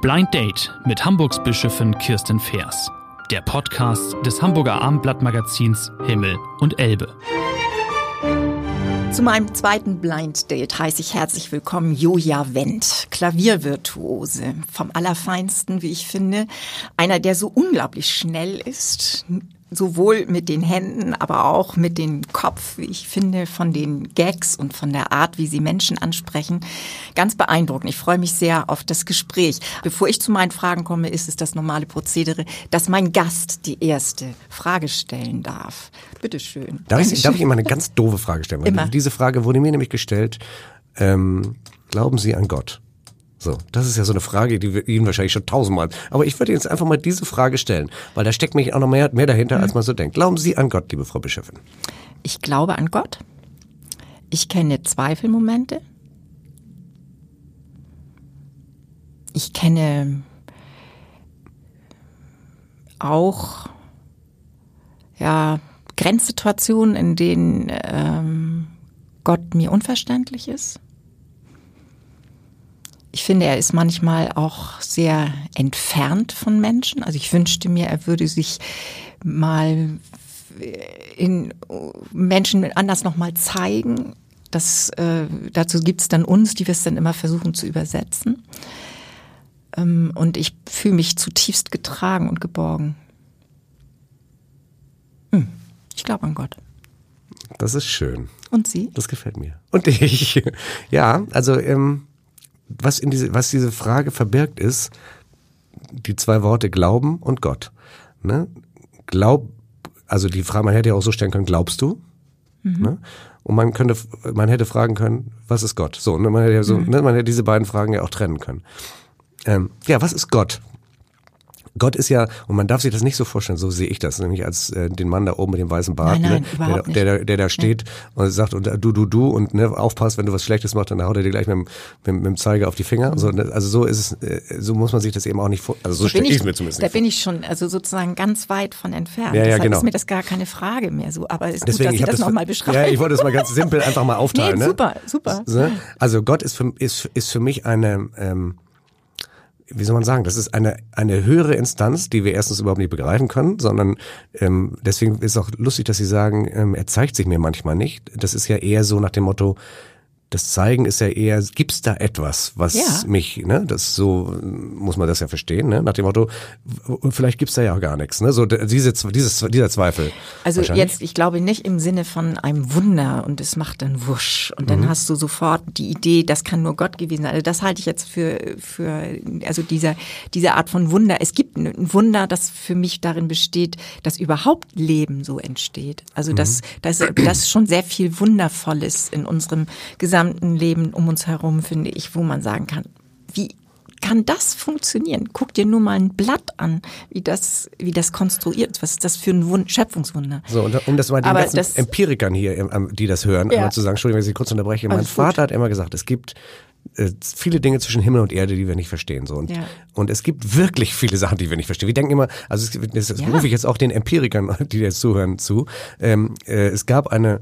Blind Date mit Hamburgs Bischöfin Kirsten Feers. Der Podcast des Hamburger Abendblattmagazins Himmel und Elbe. Zu meinem zweiten Blind Date heiße ich herzlich willkommen Joja Wendt, Klaviervirtuose, vom Allerfeinsten, wie ich finde. Einer, der so unglaublich schnell ist, sowohl mit den Händen, aber auch mit dem Kopf, wie ich finde, von den Gags und von der Art, wie sie Menschen ansprechen. Ganz beeindruckend. Ich freue mich sehr auf das Gespräch. Bevor ich zu meinen Fragen komme, ist es das normale Prozedere, dass mein Gast die erste Frage stellen darf. Bitte schön. Darf ich, darf ich immer eine ganz doofe Frage stellen? Immer. Diese Frage wurde mir nämlich gestellt. Ähm, glauben Sie an Gott? So, das ist ja so eine Frage, die wir Ihnen wahrscheinlich schon tausendmal. Aber ich würde jetzt einfach mal diese Frage stellen, weil da steckt mich auch noch mehr, mehr dahinter, als man so denkt. Glauben Sie an Gott, liebe Frau Bischöfin? Ich glaube an Gott. Ich kenne Zweifelmomente. Ich kenne auch ja, Grenzsituationen, in denen ähm, Gott mir unverständlich ist. Ich finde, er ist manchmal auch sehr entfernt von Menschen. Also ich wünschte mir, er würde sich mal in Menschen anders nochmal zeigen. Das, äh, dazu gibt's dann uns, die wir es dann immer versuchen zu übersetzen. Ähm, und ich fühle mich zutiefst getragen und geborgen. Hm. Ich glaube an Gott. Das ist schön. Und Sie? Das gefällt mir. Und ich. Ja, also ähm, was in diese, was diese Frage verbirgt ist, die zwei Worte Glauben und Gott. Ne? Glaub, also die Frage, man hätte ja auch so stellen können, glaubst du? Mhm. Ne? Und man könnte, man hätte fragen können, was ist Gott? So, ne? man hätte ja so, mhm. ne? man hätte diese beiden Fragen ja auch trennen können. Ähm, ja, was ist Gott? Gott ist ja, und man darf sich das nicht so vorstellen, so sehe ich das, nämlich als äh, den Mann da oben mit dem weißen Bart, nein, nein, ne, der, der, der, da steht ja. und sagt, und du, du, du, und ne, aufpasst, wenn du was Schlechtes machst, dann haut er dir gleich mit, dem, mit, mit dem Zeiger auf die Finger. Mhm. So, ne, also so ist es, äh, so muss man sich das eben auch nicht vor, also so stelle ich es mir zumindest Da bin ich schon, also sozusagen ganz weit von entfernt. Ja, ja, Deshalb genau. ist mir das gar keine Frage mehr so, aber es ist Deswegen, gut, dass ich das, das nochmal beschreiben. Ja, ich wollte das mal ganz simpel einfach mal aufteilen. nee, ne? super, super. So, also Gott ist für, ist, ist für mich eine, ähm, wie soll man sagen, das ist eine, eine höhere Instanz, die wir erstens überhaupt nicht begreifen können, sondern ähm, deswegen ist auch lustig, dass Sie sagen, ähm, er zeigt sich mir manchmal nicht. Das ist ja eher so nach dem Motto, das Zeigen ist ja eher, gibt's da etwas, was Ja. mich, ne, das so muss man das ja verstehen, ne, nach dem Motto, vielleicht gibt's da ja auch gar nichts, ne, so diese, dieses, dieser Zweifel. Also jetzt, ich glaube nicht im Sinne von einem Wunder und es macht dann wusch und Mhm. dann hast du sofort die Idee, das kann nur Gott gewesen sein. Also das halte ich jetzt für, für also dieser, diese Art von Wunder. Es gibt ein Wunder, das für mich darin besteht, dass überhaupt Leben so entsteht. Also Mhm. dass, dass, dass schon sehr viel Wundervolles in unserem gesamten Leben um uns herum, finde ich, wo man sagen kann, wie kann das funktionieren? Guck dir nur mal ein Blatt an, wie das, wie das konstruiert ist. Was ist das für ein Wund Schöpfungswunder? So, und um das mal den Aber ganzen das- Empirikern hier, ähm, die das hören, Ja. einmal zu sagen, Entschuldigung, wenn ich Sie kurz unterbreche. Mein Alles gut. Vater hat immer gesagt, es gibt äh, viele Dinge zwischen Himmel und Erde, die wir nicht verstehen. So. Und, Ja. und es gibt wirklich viele Sachen, die wir nicht verstehen. Wir denken immer, also es, das, das Ja. rufe ich jetzt auch den Empirikern, die jetzt zuhören, zu. Ähm, äh, es gab eine,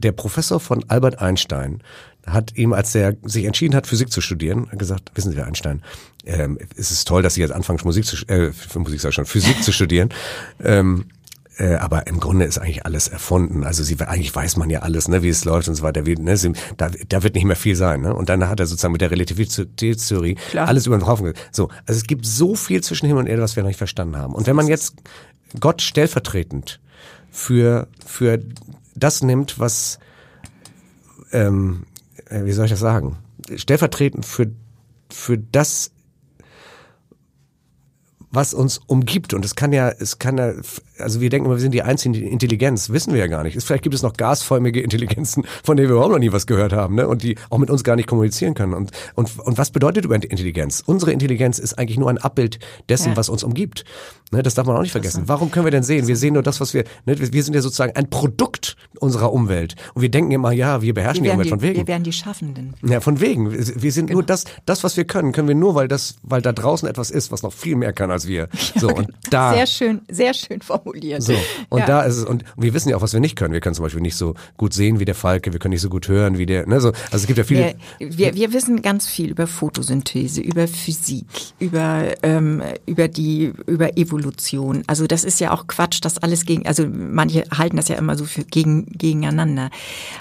der Professor von Albert Einstein hat ihm, als er sich entschieden hat, Physik zu studieren, gesagt, wissen Sie, Herr Einstein, ähm, es ist toll, dass Sie jetzt anfangen, Musik zu, äh, Musik sag ich schon, Physik zu studieren. Ähm, äh, aber im Grunde ist eigentlich alles erfunden. Also sie, eigentlich weiß man ja alles, ne, wie es läuft und so weiter. Wie, ne, sie, da, da wird nicht mehr viel sein. Ne? Und dann hat er sozusagen mit der Relativitätstheorie Klar. alles über den Haufen. ge- So, also es gibt so viel zwischen Himmel und Erde, was wir noch nicht verstanden haben. Und wenn man jetzt Gott stellvertretend für für das nimmt, was ähm, äh, wie soll ich das sagen? Stellvertretend für für das was uns umgibt. Und es kann ja, es kann ja, also wir denken immer, wir sind die einzige Intelligenz. Wissen wir ja gar nicht. Vielleicht gibt es noch gasförmige Intelligenzen, von denen wir überhaupt noch nie was gehört haben, ne? Und die auch mit uns gar nicht kommunizieren können. Und, und, und was bedeutet über Intelligenz? Unsere Intelligenz ist eigentlich nur ein Abbild dessen, Ja. was uns umgibt. Ne? Das darf man auch nicht vergessen. Warum können wir denn sehen? Wir sehen nur das, was wir, ne? wir sind ja sozusagen ein Produkt unserer Umwelt. Und wir denken immer, ja, wir beherrschen die Wir Umwelt wären von die, wegen. wir wären die Schaffenden. Ja, von wegen. Wir sind Genau. nur das, das, was wir können, können wir nur, weil das, weil da draußen etwas ist, was noch viel mehr kann als wir. So, und da, Sehr schön, sehr schön formuliert. Formuliert. So, und ja. da ist es, und wir wissen ja auch, was wir nicht können. Wir können zum Beispiel nicht so gut sehen wie der Falke, wir können nicht so gut hören wie der, ne, so, also es gibt ja viele. Wir, wir, wir wissen ganz viel über Photosynthese, über Physik, über, ähm, über die, über Evolution. Also das ist ja auch Quatsch, das alles gegen, also manche halten das ja immer so für gegen, gegeneinander.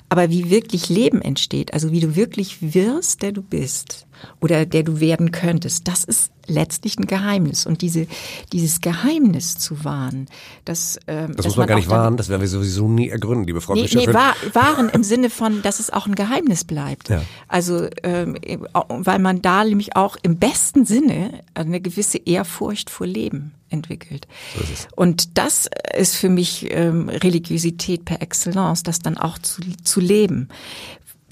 Aber wie wirklich Leben entsteht, also wie du wirklich wirst, der du bist oder der du werden könntest, das ist letztlich ein Geheimnis. Und diese, dieses Geheimnis zu wahren, das, ähm, Das muss man gar nicht wahren, das werden wir sowieso nie ergründen, liebe Frau Nee, Bischöfin. nee, wahr, wahren im Sinne von, dass es auch ein Geheimnis bleibt. Ja. Also, ähm, weil man da nämlich auch im besten Sinne eine gewisse Ehrfurcht vor Leben entwickelt. So. Und das ist für mich ähm, Religiosität per Excellence, das dann auch zu, zu leben.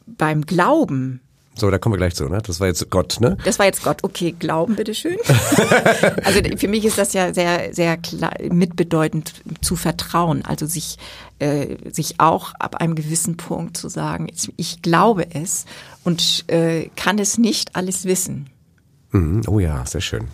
Beim Glauben So, da kommen wir gleich zu, ne? Das war jetzt Gott, ne? das war jetzt Gott. Okay, Glauben, bitteschön. also für mich ist das ja sehr, sehr klar, mitbedeutend zu vertrauen. Also sich, äh, sich auch ab einem gewissen Punkt zu sagen, ich glaube es und äh, kann es nicht alles wissen. Mhm. Oh ja, sehr schön.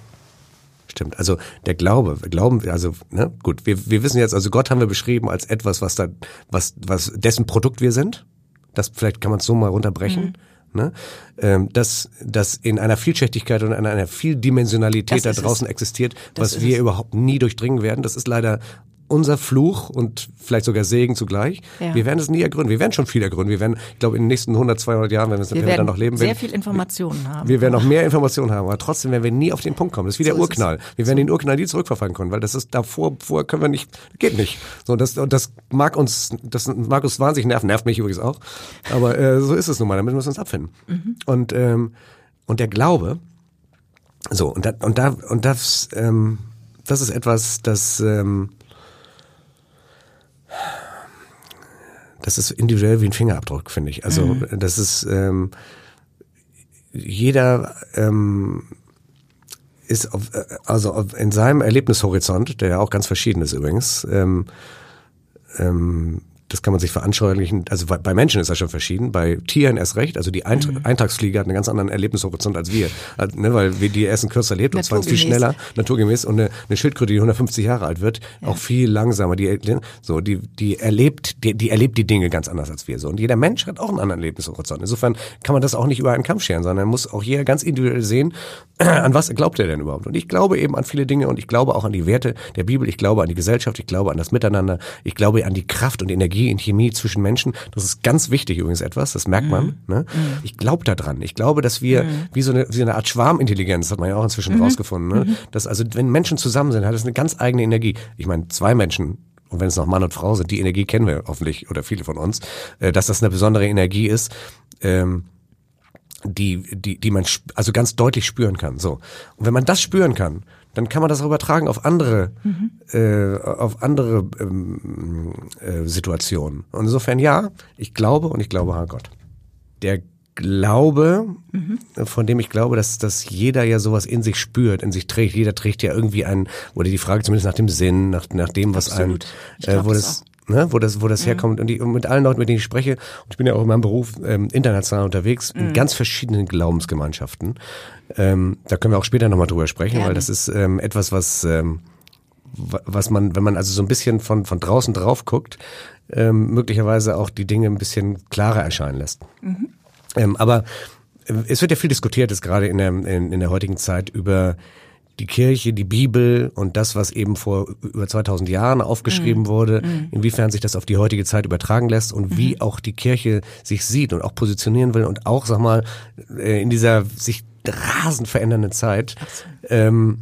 Stimmt. Also der Glaube, wir glauben, also ne, gut, wir, wir wissen jetzt, also Gott haben wir beschrieben als etwas, was da, was, was dessen Produkt wir sind. Das vielleicht kann man es so mal runterbrechen. Ne? Ähm, dass, dass in einer Vielschichtigkeit und in einer Vieldimensionalität Das da ist es. draußen existiert, Das was wir es. überhaupt nie durchdringen werden. Das ist leider unser Fluch und vielleicht sogar Segen zugleich. Ja. Wir werden es nie ergründen. Wir werden schon viel ergründen. Wir werden, ich glaube, in den nächsten 100, 200 Jahren, wenn wir, Wir wir werden dann noch leben, sehr werden, viel Informationen haben. wir werden noch mehr Informationen haben, aber trotzdem werden wir nie auf den Punkt kommen. Das ist wie der So es. Urknall. Wir werden den Urknall nie zurückverfolgen können, weil das ist davor, vorher können wir nicht, geht nicht. So, und das, das mag uns, das mag uns wahnsinnig nerven, nervt mich übrigens auch. Aber äh, so ist es nun mal, damit müssen wir uns abfinden. Mhm. Und, ähm, und der Glaube, so, und da, und da, und das, ähm, das ist etwas, das, ähm, das ist individuell wie ein Fingerabdruck, finde ich. Also Mhm. das ist ähm, jeder ähm, ist auf, äh, also auf, in seinem Erlebnishorizont, der ja auch ganz verschieden ist übrigens, ähm, ähm, das kann man sich veranschaulichen. Also bei Menschen ist das schon verschieden, bei Tieren erst recht. Also die Eint Mhm. Eintagsfliege hat einen ganz anderen Erlebnishorizont als wir, also, ne, weil wir die essen kürzer lebt und zwar viel schneller, naturgemäß. Und eine, eine Schildkröte, die 150 Jahre alt wird, auch viel langsamer. Die, so, die, die erlebt, die, die erlebt die Dinge ganz anders als wir. So und jeder Mensch hat auch einen anderen Erlebnishorizont. Insofern kann man das auch nicht über einen Kampf scheren, sondern muss auch jeder ganz individuell sehen, an was glaubt er denn überhaupt. Und ich glaube eben an viele Dinge und ich glaube auch an die Werte der Bibel. Ich glaube an die Gesellschaft. Ich glaube an das Miteinander. Ich glaube an die Kraft und Energie in Chemie zwischen Menschen. Das ist ganz wichtig übrigens etwas. Das merkt man. Ne? Ich glaube daran. Ich glaube, dass wir wie so eine, wie eine Art Schwarmintelligenz, hat man ja auch inzwischen rausgefunden. Ne? Dass also, wenn Menschen zusammen sind, hat es eine ganz eigene Energie. Ich meine, zwei Menschen und wenn es noch Mann und Frau sind, die Energie kennen wir hoffentlich oder viele von uns, äh, dass das eine besondere Energie ist, ähm, die, die, die man also ganz deutlich spüren kann. So. Und wenn man das spüren kann, dann kann man das auch übertragen auf andere, äh, auf andere ähm, äh, Situationen. Und insofern ja, ich glaube und ich glaube an Gott. Der Glaube, von dem ich glaube, dass, dass jeder ja sowas in sich spürt, in sich trägt. Jeder trägt ja irgendwie einen, oder die Frage zumindest nach dem Sinn, nach, nach dem, was Absolut. Ich einen, äh, glaub wo das das, ne, wo das, wo das herkommt. Und, die, und mit allen Leuten, mit denen ich spreche, und ich bin ja auch in meinem Beruf ähm, international unterwegs, in ganz verschiedenen Glaubensgemeinschaften. Ähm, da können wir auch später nochmal drüber sprechen, Gerne. weil das ist ähm, etwas, was, ähm, wa- was man, wenn man also so ein bisschen von, von draußen drauf guckt, ähm, möglicherweise auch die Dinge ein bisschen klarer erscheinen lässt. Ähm, aber äh, es wird ja viel diskutiert, jetzt gerade in der, in, in der heutigen Zeit über die Kirche, die Bibel und das, was eben vor über 2000 Jahren aufgeschrieben wurde, inwiefern sich das auf die heutige Zeit übertragen lässt und wie auch die Kirche sich sieht und auch positionieren will und auch, sag mal, äh, in dieser sich rasend verändernden Zeit ähm,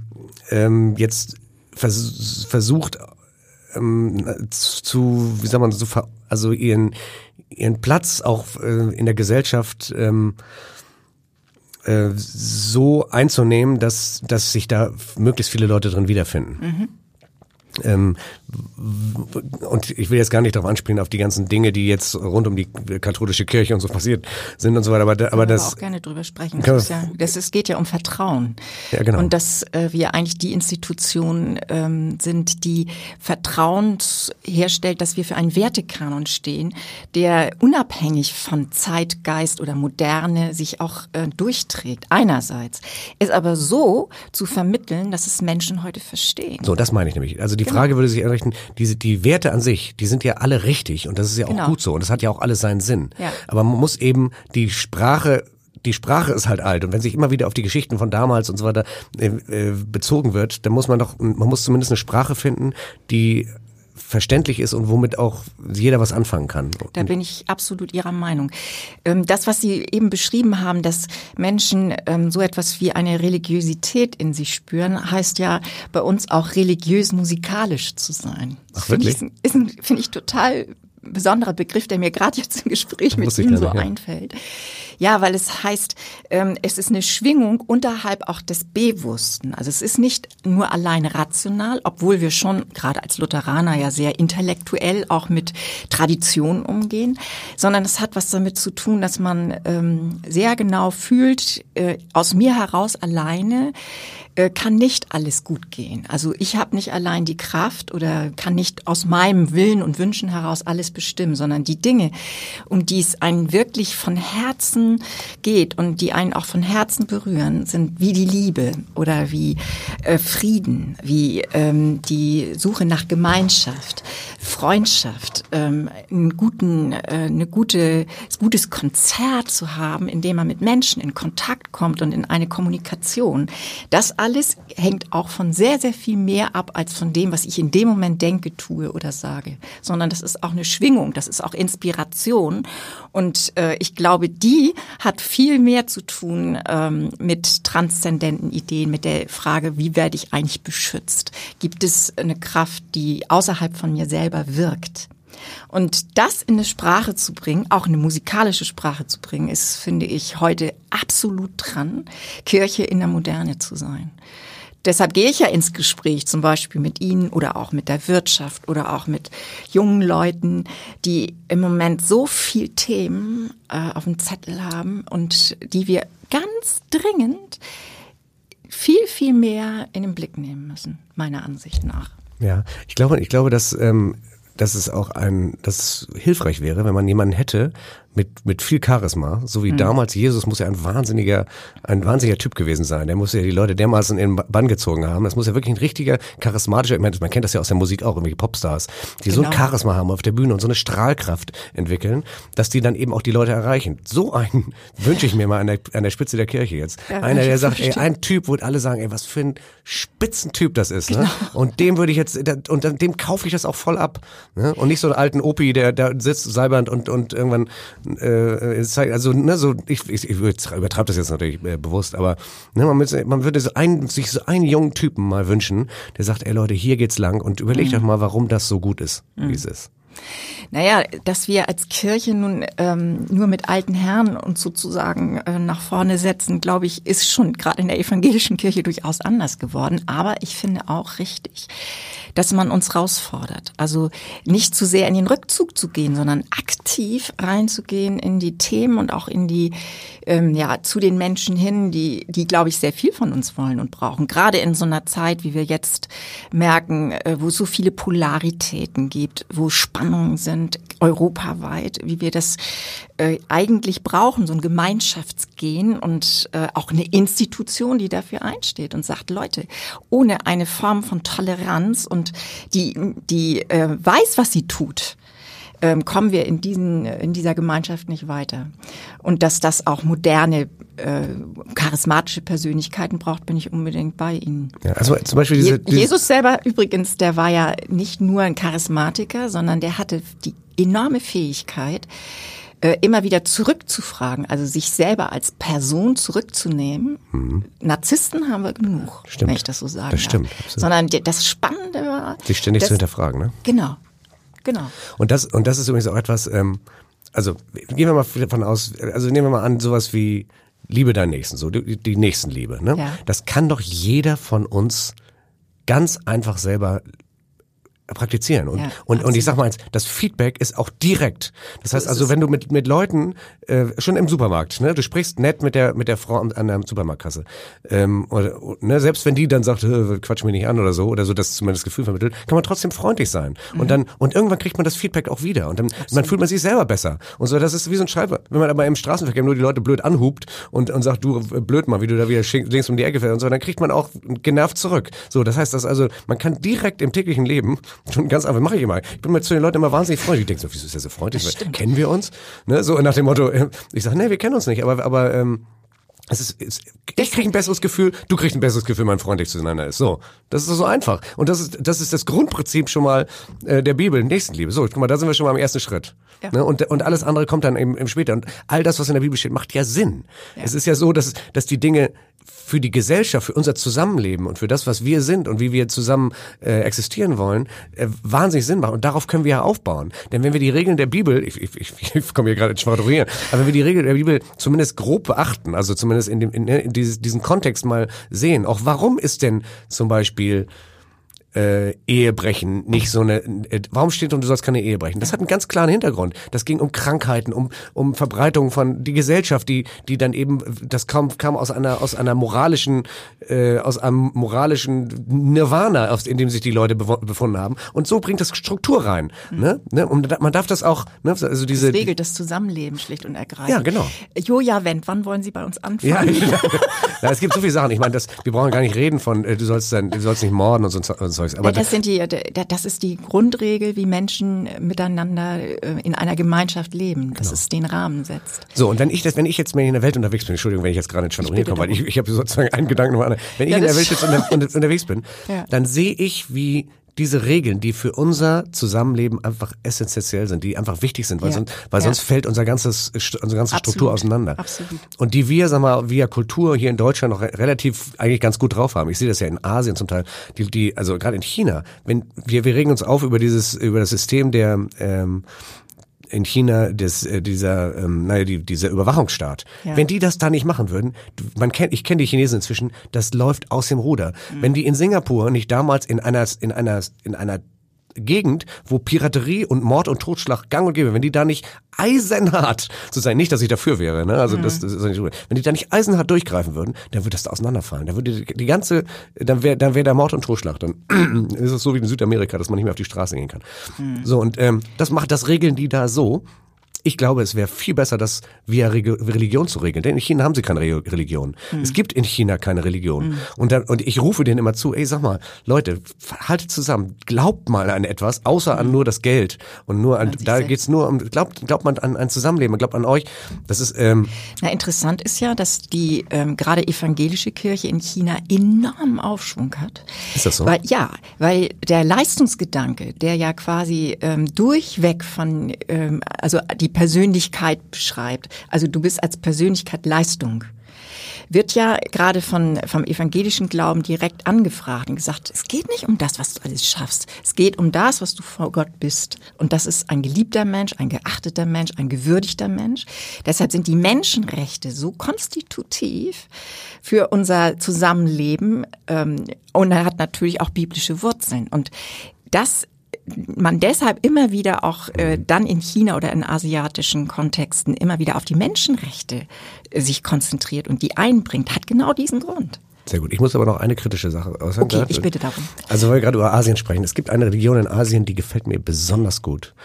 ähm, jetzt vers versucht ähm, zu, wie sagt man, so, also ihren ihren Platz auch äh, in der Gesellschaft ähm, äh, so einzunehmen, dass dass sich da möglichst viele Leute drin wiederfinden. Ähm, w- und ich will jetzt gar nicht darauf anspielen, auf die ganzen Dinge, die jetzt rund um die katholische Kirche und so passiert sind und so weiter, aber, da- aber das, auch gerne drüber sprechen. Das, wir- ist ja, das ist, geht ja um Vertrauen. Ja, genau. Und dass äh, wir eigentlich die Institution ähm, sind, die Vertrauen herstellt, dass wir für einen Wertekanon stehen, der unabhängig von Zeitgeist oder Moderne sich auch äh, durchträgt. Einerseits. Es aber so zu vermitteln, dass es Menschen heute verstehen. So, das meine ich nämlich. Also die Genau. Frage würde sich eigentlich Geschichten, diese, die Werte an sich, die sind ja alle richtig und das ist ja auch Genau. gut so und das hat ja auch alles seinen Sinn. Ja. Aber man muss eben die Sprache die Sprache ist halt alt und wenn sich immer wieder auf die Geschichten von damals und so weiter äh, äh, bezogen wird, dann muss man doch, man muss zumindest eine Sprache finden, die verständlich ist und womit auch jeder was anfangen kann. Da bin ich absolut Ihrer Meinung. Ähm, Das, was Sie eben beschrieben haben, dass Menschen ähm, so etwas wie eine Religiosität in sich spüren, heißt ja bei uns auch religiös-musikalisch zu sein. Ach, finde ich, wirklich? ist finde ich total besonderer Begriff, der mir gerade jetzt im Gespräch mit Ihnen so ja. einfällt. Ja, weil es heißt, ähm, es ist eine Schwingung unterhalb auch des Bewussten. Also es ist nicht nur allein rational, obwohl wir schon gerade als Lutheraner ja sehr intellektuell auch mit Tradition umgehen, sondern es hat was damit zu tun, dass man ähm, sehr genau fühlt, äh, aus mir heraus alleine kann nicht alles gut gehen. Also ich habe nicht allein die Kraft oder kann nicht aus meinem Willen und Wünschen heraus alles bestimmen, sondern die Dinge, um die es einen wirklich von Herzen geht und die einen auch von Herzen berühren, sind wie die Liebe oder wie äh, Frieden, wie ähm, die Suche nach Gemeinschaft, Freundschaft, ähm, einen guten, äh, eine gute, ein gutes Konzert zu haben, in dem man mit Menschen in Kontakt kommt und in eine Kommunikation. Das alles hängt auch von sehr, sehr viel mehr ab als von dem, was ich in dem Moment denke, tue oder sage, sondern das ist auch eine Schwingung, das ist auch Inspiration und äh, ich glaube, die hat viel mehr zu tun ähm, mit transzendenten Ideen, mit der Frage, wie werde ich eigentlich beschützt? Gibt es eine Kraft, die außerhalb von mir selber wirkt? Und das in eine Sprache zu bringen, auch eine musikalische Sprache zu bringen, ist, finde ich, heute absolut dran, Kirche in der Moderne zu sein. Deshalb gehe ich ja ins Gespräch, zum Beispiel mit Ihnen oder auch mit der Wirtschaft oder auch mit jungen Leuten, die im Moment so viel Themen äh, auf dem Zettel haben und die wir ganz dringend viel, viel mehr in den Blick nehmen müssen, meiner Ansicht nach. Ja, ich glaube, ich glaube, dass, ähm, dass es auch ein, dass es hilfreich wäre, wenn man jemanden hätte mit, mit viel Charisma, so wie damals Jesus muss ja ein wahnsinniger, ein wahnsinniger Typ gewesen sein. Der muss ja die Leute dermaßen in den Bann gezogen haben. Das muss ja wirklich ein richtiger charismatischer, ich meine, man kennt das ja aus der Musik auch, irgendwelche Popstars, die so ein Genau. Charisma haben auf der Bühne und so eine Strahlkraft entwickeln, dass die dann eben auch die Leute erreichen. So einen wünsche ich mir mal an der, an der Spitze der Kirche jetzt. Ja, Einer, der sagt, ey, ein Typ, wo alle sagen, ey, was für ein Spitzentyp das ist. Ne? Und dem würde ich jetzt, und dem kaufe ich das auch voll ab. Ne? Und nicht so einen alten Opi, der da sitzt, salbernd und, und irgendwann, äh, es zeigt- also, ne, so, ich, ich, ich übertreibe das jetzt natürlich äh, bewusst, aber ne, man, man würde so einen, sich so einen jungen Typen mal wünschen, der sagt, ey Leute, hier geht's lang und überlegt euch mal, warum das so gut ist, wie es ist. Naja, dass wir als Kirche nun ähm, nur mit alten Herren uns sozusagen äh, nach vorne setzen, glaube ich, ist schon gerade in der evangelischen Kirche durchaus anders geworden. Aber ich finde auch richtig, dass man uns herausfordert. Also nicht zu sehr in den Rückzug zu gehen, sondern aktiv reinzugehen in die Themen und auch in die, ähm, ja, zu den Menschen hin, die, die, glaube ich, sehr viel von uns wollen und brauchen. Gerade in so einer Zeit, wie wir jetzt merken, äh, wo es so viele Polaritäten gibt, wo Spannungen sind, europaweit, wie wir das äh, eigentlich brauchen, so ein Gemeinschaftsgehen und äh, auch eine Institution, die dafür einsteht und sagt, Leute, ohne eine Form von Toleranz und die, die äh, weiß, was sie tut, ähm, kommen wir in, diesen, in dieser Gemeinschaft nicht weiter. Und dass das auch moderne, äh, charismatische Persönlichkeiten braucht, bin ich unbedingt bei Ihnen. Ja, also zum Beispiel diese, Je Jesus selber übrigens, der war ja nicht nur ein Charismatiker, sondern der hatte die enorme Fähigkeit, äh, immer wieder zurückzufragen, also sich selber als Person zurückzunehmen. Narzissten haben wir genug, Mhm. Stimmt. wenn ich das so sagen Das darf. stimmt, absolut. Sondern das Spannende war, sich ständig dass- zu hinterfragen, ne? Genau, genau. Und das, und das ist übrigens auch etwas, ähm, also gehen wir mal davon aus, also nehmen wir mal an, sowas wie Liebe deinen Nächsten, so die, die Nächstenliebe. Ne? Ja. Das kann doch jeder von uns ganz einfach selber praktizieren. Und, Ja, und, und ich absolut. sag mal eins, das Feedback ist auch direkt. Das heißt also, wenn du mit, mit Leuten, äh, schon im Supermarkt, ne, du sprichst nett mit der, mit der Frau an, an der Supermarktkasse, ähm, oder, ne, selbst wenn die dann sagt, "Äh, quatsch mich nicht an oder so, oder so, das zumindest das Gefühl vermittelt, kann man trotzdem freundlich sein. Mhm. Und dann, und irgendwann kriegt man das Feedback auch wieder. Und dann, man fühlt man sich selber besser. Und so, das ist wie so ein Schreiber. Wenn man aber im Straßenverkehr nur die Leute blöd anhupt und, und sagt, du, äh, blöd mal, wie du da wieder links um die Ecke fährst und so, dann kriegt man auch genervt zurück. So, das heißt, dass also, man kann direkt im täglichen Leben Schon ganz einfach, mache ich immer. Ich bin mal zu den Leuten immer wahnsinnig freundlich. Ich denke so, wieso ist der so freundlich? Kennen wir uns? Ne, so nach dem Motto, äh, ich sage, nee, wir kennen uns nicht, aber, aber ähm, es ist, es, ich krieg ein besseres Gefühl, du kriegst ein besseres Gefühl, mein freundlich zueinander ist. So, das ist so einfach. Und das ist das ist das Grundprinzip schon mal äh, der Bibel, Nächstenliebe. So, guck mal, da sind wir schon mal am ersten Schritt. Ja. Ne? Und und alles andere kommt dann eben, eben später. Und all das, was in der Bibel steht, macht ja Sinn. Ja. Es ist ja so, dass dass die Dinge für die Gesellschaft, für unser Zusammenleben und für das, was wir sind und wie wir zusammen äh, existieren wollen, äh, wahnsinnig Sinn machen. Und darauf können wir ja aufbauen. Denn wenn wir die Regeln der Bibel, ich, ich, ich, ich komme hier gerade ins Schwadronieren, aber wenn wir die Regeln der Bibel zumindest grob beachten, also zumindest in, dem, in, in dieses, diesen Kontext mal sehen, auch warum ist denn zum Beispiel äh, Ehebrechen nicht so eine. Äh, warum steht und du sollst keine Ehe brechen? Das hat einen ganz klaren Hintergrund. Das ging um Krankheiten, um um Verbreitung von die Gesellschaft, die die dann eben das kam kam aus einer aus einer moralischen äh, aus einem moralischen Nirvana, aus, in dem sich die Leute befunden haben. Und so bringt das Struktur rein. Mhm. Ne? Ne? Und man darf das auch. Ne? Also diese das regelt das Zusammenleben schlicht und ergreifend. Ja, genau. Joja Wendt, wann wollen Sie bei uns anfangen? Ja, ja, es gibt so viele Sachen. Ich meine, das wir brauchen gar nicht reden von äh, du sollst dann du sollst nicht morden und so, und so Zeugs. Aber das sind die, das ist die Grundregel, wie Menschen miteinander äh, in einer Gemeinschaft leben, dass genau. es den Rahmen setzt. So und wenn ich das, wenn ich jetzt mehr in der Welt unterwegs bin, Entschuldigung, wenn ich jetzt gerade in Schwadronier komme, weil ich, ich habe sozusagen einen Gedanken noch anderen. Wenn ich ja, in der Welt jetzt unter, unterwegs bin, ja. dann sehe ich, wie diese Regeln, die für unser Zusammenleben einfach essentiell sind, die einfach wichtig sind, weil, ja. sonst, weil ja. sonst fällt unser ganzes, unsere ganze Absolut. Struktur auseinander. Absolut. Und die wir, sag mal, via Kultur hier in Deutschland noch relativ eigentlich ganz gut drauf haben. Ich sehe das ja in Asien zum Teil, die, die also gerade in China, wenn wir, wir regen uns auf über dieses, über das System der, ähm, in China des, äh, dieser, ähm, naja, die, dieser Überwachungsstaat. Ja. Wenn die das da nicht machen würden, man kennt, ich kenne die Chinesen inzwischen, das läuft aus dem Ruder. Mhm. Wenn die in Singapur nicht damals in einer, in einer, in einer Gegend, wo Piraterie und Mord und Totschlag gang und gäbe, wenn die da nicht eisenhart, zu sein, nicht, dass ich dafür wäre, ne? Also mhm. das, das ist nicht so. Wenn die da nicht eisenhart durchgreifen würden, dann würde das da auseinanderfallen. Dann würde die, die ganze, dann wäre dann wäre der Mord und Totschlag. Dann ist es so wie in Südamerika, dass man nicht mehr auf die Straße gehen kann. Mhm. So und ähm, das macht, das regeln die da so, ich glaube, es wäre viel besser, das via Religion zu regeln. Denn in China haben sie keine Re Religion. Hm. Es gibt in China keine Religion. Hm. Und, dann, und ich rufe denen immer zu, ey, sag mal, Leute, haltet zusammen, glaubt mal an etwas, außer hm. an nur das Geld. Und nur an, da geht's nur um, glaubt, glaubt man an ein Zusammenleben, glaubt an euch. Das ist, ähm, Na, interessant ist ja, dass die ähm, gerade evangelische Kirche in China enormen Aufschwung hat. Ist das so? Weil, ja, weil der Leistungsgedanke, der ja quasi ähm, durchweg von, ähm, also die Persönlichkeit beschreibt. Also du bist als Persönlichkeit Leistung wird ja gerade von, vom evangelischen Glauben direkt angefragt und gesagt, es geht nicht um das, was du alles schaffst. Es geht um das, was du vor Gott bist. Und das ist ein geliebter Mensch, ein geachteter Mensch, ein gewürdigter Mensch. Deshalb sind die Menschenrechte so konstitutiv für unser Zusammenleben ähm, und er hat natürlich auch biblische Wurzeln. Und das man deshalb immer wieder auch äh, dann in China oder in asiatischen Kontexten immer wieder auf die Menschenrechte äh, sich konzentriert und die einbringt, hat genau diesen Grund. Sehr gut. Ich muss aber noch eine kritische Sache äußern. Okay, ich bitte darum. Also weil wir gerade über Asien sprechen. Es gibt eine Religion in Asien, die gefällt mir besonders gut.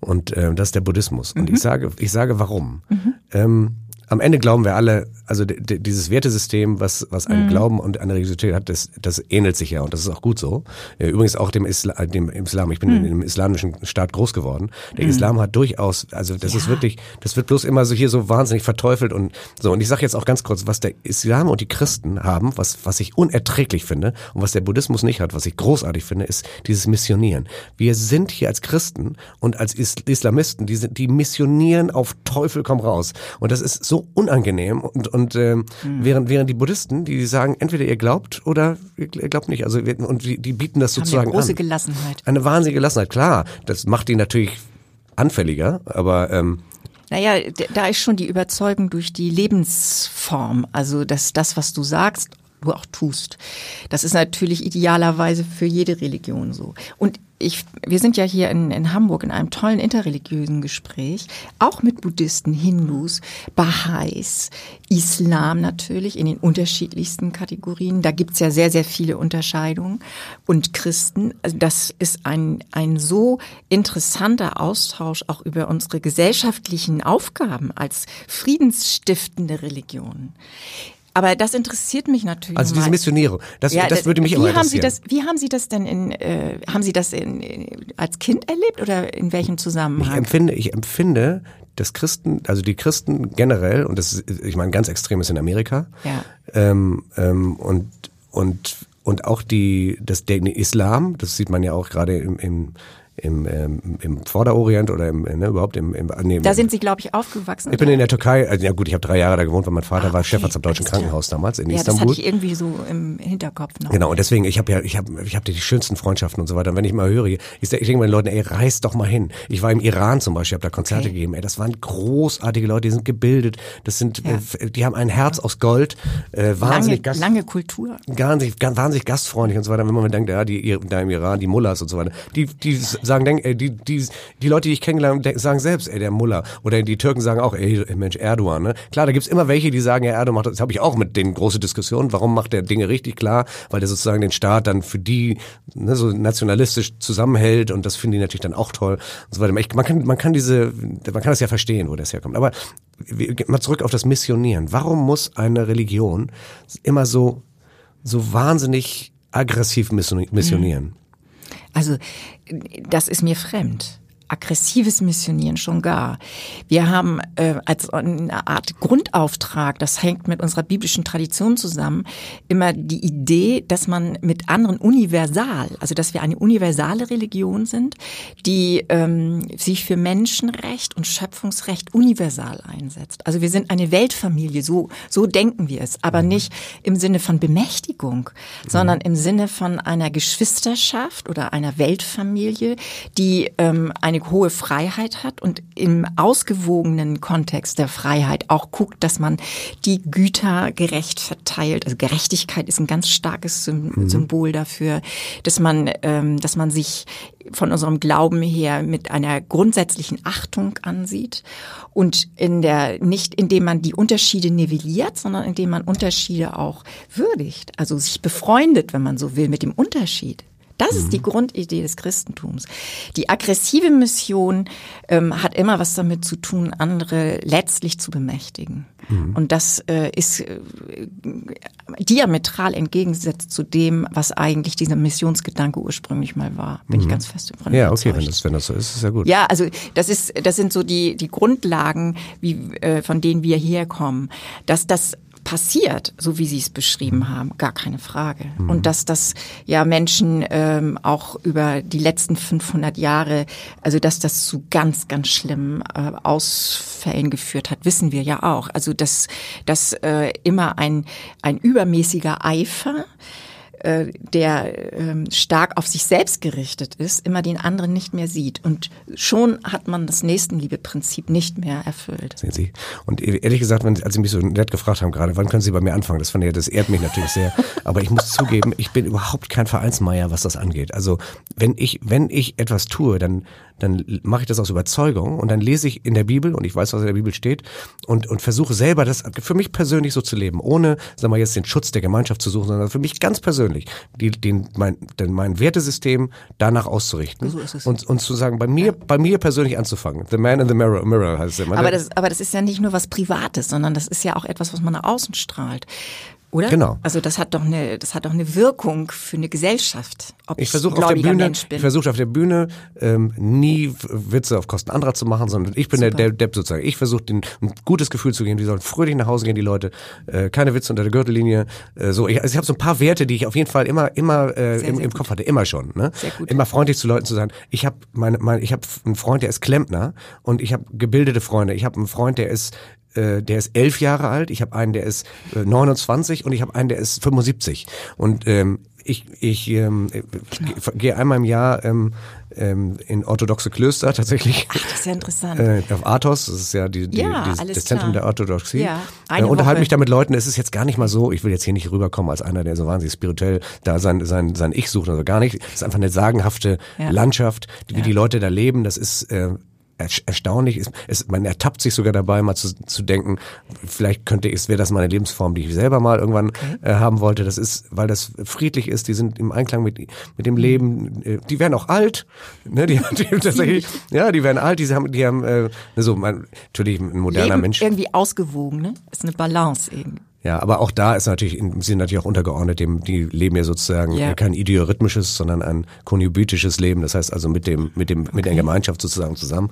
Und äh, das ist der Buddhismus. Und mhm. ich sage, ich sage warum. Mhm. Ähm, am Ende glauben wir alle, also dieses Wertesystem, was, was ein mhm. Glauben und eine Religiosität hat, das, das ähnelt sich ja und das ist auch gut so. Äh, übrigens auch dem, Isla, dem Islam. Ich bin mhm. in einem islamischen Staat groß geworden. Der mhm. Islam hat durchaus, also das ja. ist wirklich, das wird bloß immer so hier so wahnsinnig verteufelt und so. Und ich sage jetzt auch ganz kurz, was der Islam und die Christen haben, was, was ich unerträglich finde und was der Buddhismus nicht hat, was ich großartig finde, ist dieses Missionieren. Wir sind hier als Christen und als Islamisten, die, sind, die missionieren auf Teufel komm raus. Und das ist so unangenehm und, und äh, mhm. während, während die Buddhisten, die sagen, entweder ihr glaubt oder ihr glaubt nicht. Also und die, die bieten das sozusagen Haben eine große an. Gelassenheit. Eine wahnsinnige Gelassenheit, klar. Das macht die natürlich anfälliger, aber ähm, naja, da ist schon die Überzeugung durch die Lebensform, also dass das, was du sagst, du auch tust. Das ist natürlich idealerweise für jede Religion so. Und ich, wir sind ja hier in, in Hamburg in einem tollen interreligiösen Gespräch, auch mit Buddhisten, Hindus, Baha'is, Islam natürlich in den unterschiedlichsten Kategorien. Da gibt's ja sehr, sehr viele Unterscheidungen. Und Christen, also das ist ein, ein so interessanter Austausch auch über unsere gesellschaftlichen Aufgaben als friedensstiftende Religion. Aber das interessiert mich natürlich. Also diese mal. Missionierung, das, Ja, das würde mich wie immer haben Sie interessieren. das, wie haben Sie das denn in, äh, haben Sie das in, in, als Kind erlebt oder in welchem Ich Zusammenhang? empfinde, ich empfinde, dass Christen, also die Christen generell, und das ist, ich meine, ganz extrem ist in Amerika, Ja. ähm, ähm, und, und, und auch die, das, der Islam, das sieht man ja auch gerade im, im, im, ähm, im Vorderorient oder im, ne, überhaupt im, im nee, da sind Sie, glaube ich, aufgewachsen. ich bin in der Türkei, also ja gut, ich habe drei Jahre da gewohnt, weil mein Vater Ah, war okay, Chefarzt am Deutschen. Krankenhaus damals in ja, das Istanbul. hatte ich irgendwie so im Hinterkopf noch. Genau, und deswegen, ich habe ja, ich habe ich hab die schönsten Freundschaften und so weiter. Und wenn ich mal höre, ich, ich denke mal den Leuten, ey, reist doch mal hin. Ich war im Iran zum Beispiel, habe da Konzerte Okay. gegeben. Ey, das waren großartige Leute, die sind gebildet, das sind, Ja. äh, die haben ein Herz aus Gold, äh, wahnsinnig Lange, Gast, lange Kultur. wahnsinnig, wahnsinnig gastfreundlich und so weiter. Wenn man denkt, ja, die da im Iran, die Mullahs und so weiter, die, die sagen, denk, ey, die, die, die Leute, die ich kennengelernt habe, sagen selbst, ey, der Mullah. Oder die Türken sagen auch, ey, Mensch, Erdogan. Ne? Klar, da gibt's immer welche, die sagen, ja, Erdogan macht das. Das habe ich auch mit denen große Diskussionen. Warum macht der Dinge richtig klar? Weil der sozusagen den Staat dann für die ne, so nationalistisch zusammenhält und das finden die natürlich dann auch toll und so weiter. Ich, man kann, man kann diese, man kann das ja verstehen, wo das herkommt. Aber mal zurück auf das Missionieren. Warum muss eine Religion immer so, so wahnsinnig aggressiv missioni- missionieren? Also das ist mir fremd. Aggressives Missionieren schon gar. Wir haben äh, als eine Art Grundauftrag, das hängt mit unserer biblischen Tradition zusammen, immer die Idee, dass man mit anderen universal, also dass wir eine universale Religion sind, die ähm, sich für Menschenrecht und Schöpfungsrecht universal einsetzt. Also wir sind eine Weltfamilie, so, so denken wir es, aber nicht im Sinne von Bemächtigung, sondern im Sinne von einer Geschwisterschaft oder einer Weltfamilie, die ähm, eine hohe Freiheit hat und im ausgewogenen Kontext der Freiheit auch guckt, dass man die Güter gerecht verteilt. Also Gerechtigkeit ist ein ganz starkes Sym Symbol dafür, dass man, ähm, dass man sich von unserem Glauben her mit einer grundsätzlichen Achtung ansieht und in der nicht indem man die Unterschiede nivelliert, sondern indem man Unterschiede auch würdigt, also sich befreundet, wenn man so will, mit dem Unterschied. Das ist die Grundidee des Christentums. Die aggressive Mission ähm, hat immer was damit zu tun, andere letztlich zu bemächtigen. Und das äh, ist äh, diametral entgegengesetzt zu dem, was eigentlich dieser Missionsgedanke ursprünglich mal war. Bin ich ganz fest davon Ja, okay, wenn das, wenn das so ist, ist ja gut. Ja, also das ist, das sind so die die Grundlagen, wie äh, von denen wir herkommen, dass das passiert, so wie Sie es beschrieben haben, gar keine Frage. Und dass das ja Menschen ähm, auch über die letzten 500 Jahre, also dass das zu ganz, ganz schlimmen äh, Ausfällen geführt hat, wissen wir ja auch. Also dass, dass äh, immer ein, ein übermäßiger Eifer der ähm, stark auf sich selbst gerichtet ist, immer den anderen nicht mehr sieht. Und schon hat man das Nächstenliebe-Prinzip nicht mehr erfüllt. Sehen Sie. Und ehrlich gesagt, wenn, als Sie mich so nett gefragt haben gerade, wann können Sie bei mir anfangen? Das fand ich, das ehrt mich natürlich sehr. Aber ich muss zugeben, ich bin überhaupt kein Vereinsmeier, was das angeht. Also wenn ich, wenn ich etwas tue, dann, dann mache ich das aus Überzeugung und dann lese ich in der Bibel und ich weiß, was in der Bibel steht und, und versuche selber das für mich persönlich so zu leben, ohne, sagen wir jetzt den Schutz der Gemeinschaft zu suchen, sondern für mich ganz persönlich, die, den, mein, den, mein Wertesystem danach auszurichten So ist es. und, und zu sagen, bei mir, bei mir persönlich anzufangen. The man in the mirror, mirror heißt es immer. Aber ne? das, aber das ist ja nicht nur was Privates, sondern das ist ja auch etwas, was man nach außen strahlt. Oder? Genau. Also das hat doch eine, das hat doch eine Wirkung für eine Gesellschaft. Ob Ich versuche auf der gläubiger Bühne, Mensch bin. ich versuche auf der Bühne ähm, nie Witze auf Kosten anderer zu machen, sondern ich bin der, der Depp sozusagen. Ich versuche ein gutes Gefühl zu geben. Die sollen fröhlich nach Hause gehen, die Leute. Äh, keine Witze unter der Gürtellinie. Äh, so, ich, also ich habe so ein paar Werte, die ich auf jeden Fall immer, immer äh, Sehr, im, sehr im. Kopf hatte, immer schon. Ne? Sehr gut. Immer freundlich zu Leuten zu sein. Ich habe meine, meine, ich habe einen Freund, der ist Klempner und ich habe gebildete Freunde. Ich habe einen Freund, der ist äh, der ist elf Jahre alt, ich habe einen, der ist äh, 29 und ich habe einen, der ist 75. Und ähm, ich, ich ähm, äh, ge- gehe einmal im Jahr ähm, ähm, in orthodoxe Klöster tatsächlich. Ach, das ist ja interessant. Äh, auf Athos, das ist ja die, die, Ja, die, das Zentrum klar. der Orthodoxie. Ja, äh, unterhalte mich da mit Leuten, es ist jetzt gar nicht mal so, ich will jetzt hier nicht rüberkommen als einer, der so wahnsinnig spirituell da sein, sein, sein Ich sucht, also gar nicht. Es ist einfach eine sagenhafte Ja. Landschaft, wie Ja. die Leute da leben, das ist äh, erstaunlich. Es, es, man ertappt sich sogar dabei, mal zu, zu denken, vielleicht könnte es, wäre das mal eine Lebensform, die ich selber mal irgendwann äh, haben wollte. Das ist, weil das friedlich ist, die sind im Einklang mit, mit dem Leben, äh, die werden auch alt, ne, die, die tatsächlich, ja, die werden alt, die haben, die haben, äh, so, man, natürlich ein moderner Leben Mensch. irgendwie ausgewogen, ne? Ist eine Balance irgendwie. Ja, aber auch da ist natürlich, sind natürlich auch untergeordnet, dem, die leben ja sozusagen Ja. kein idiorhythmisches, sondern ein konjubitisches Leben. Das heißt also mit dem, mit dem, mit der Gemeinschaft sozusagen zusammen.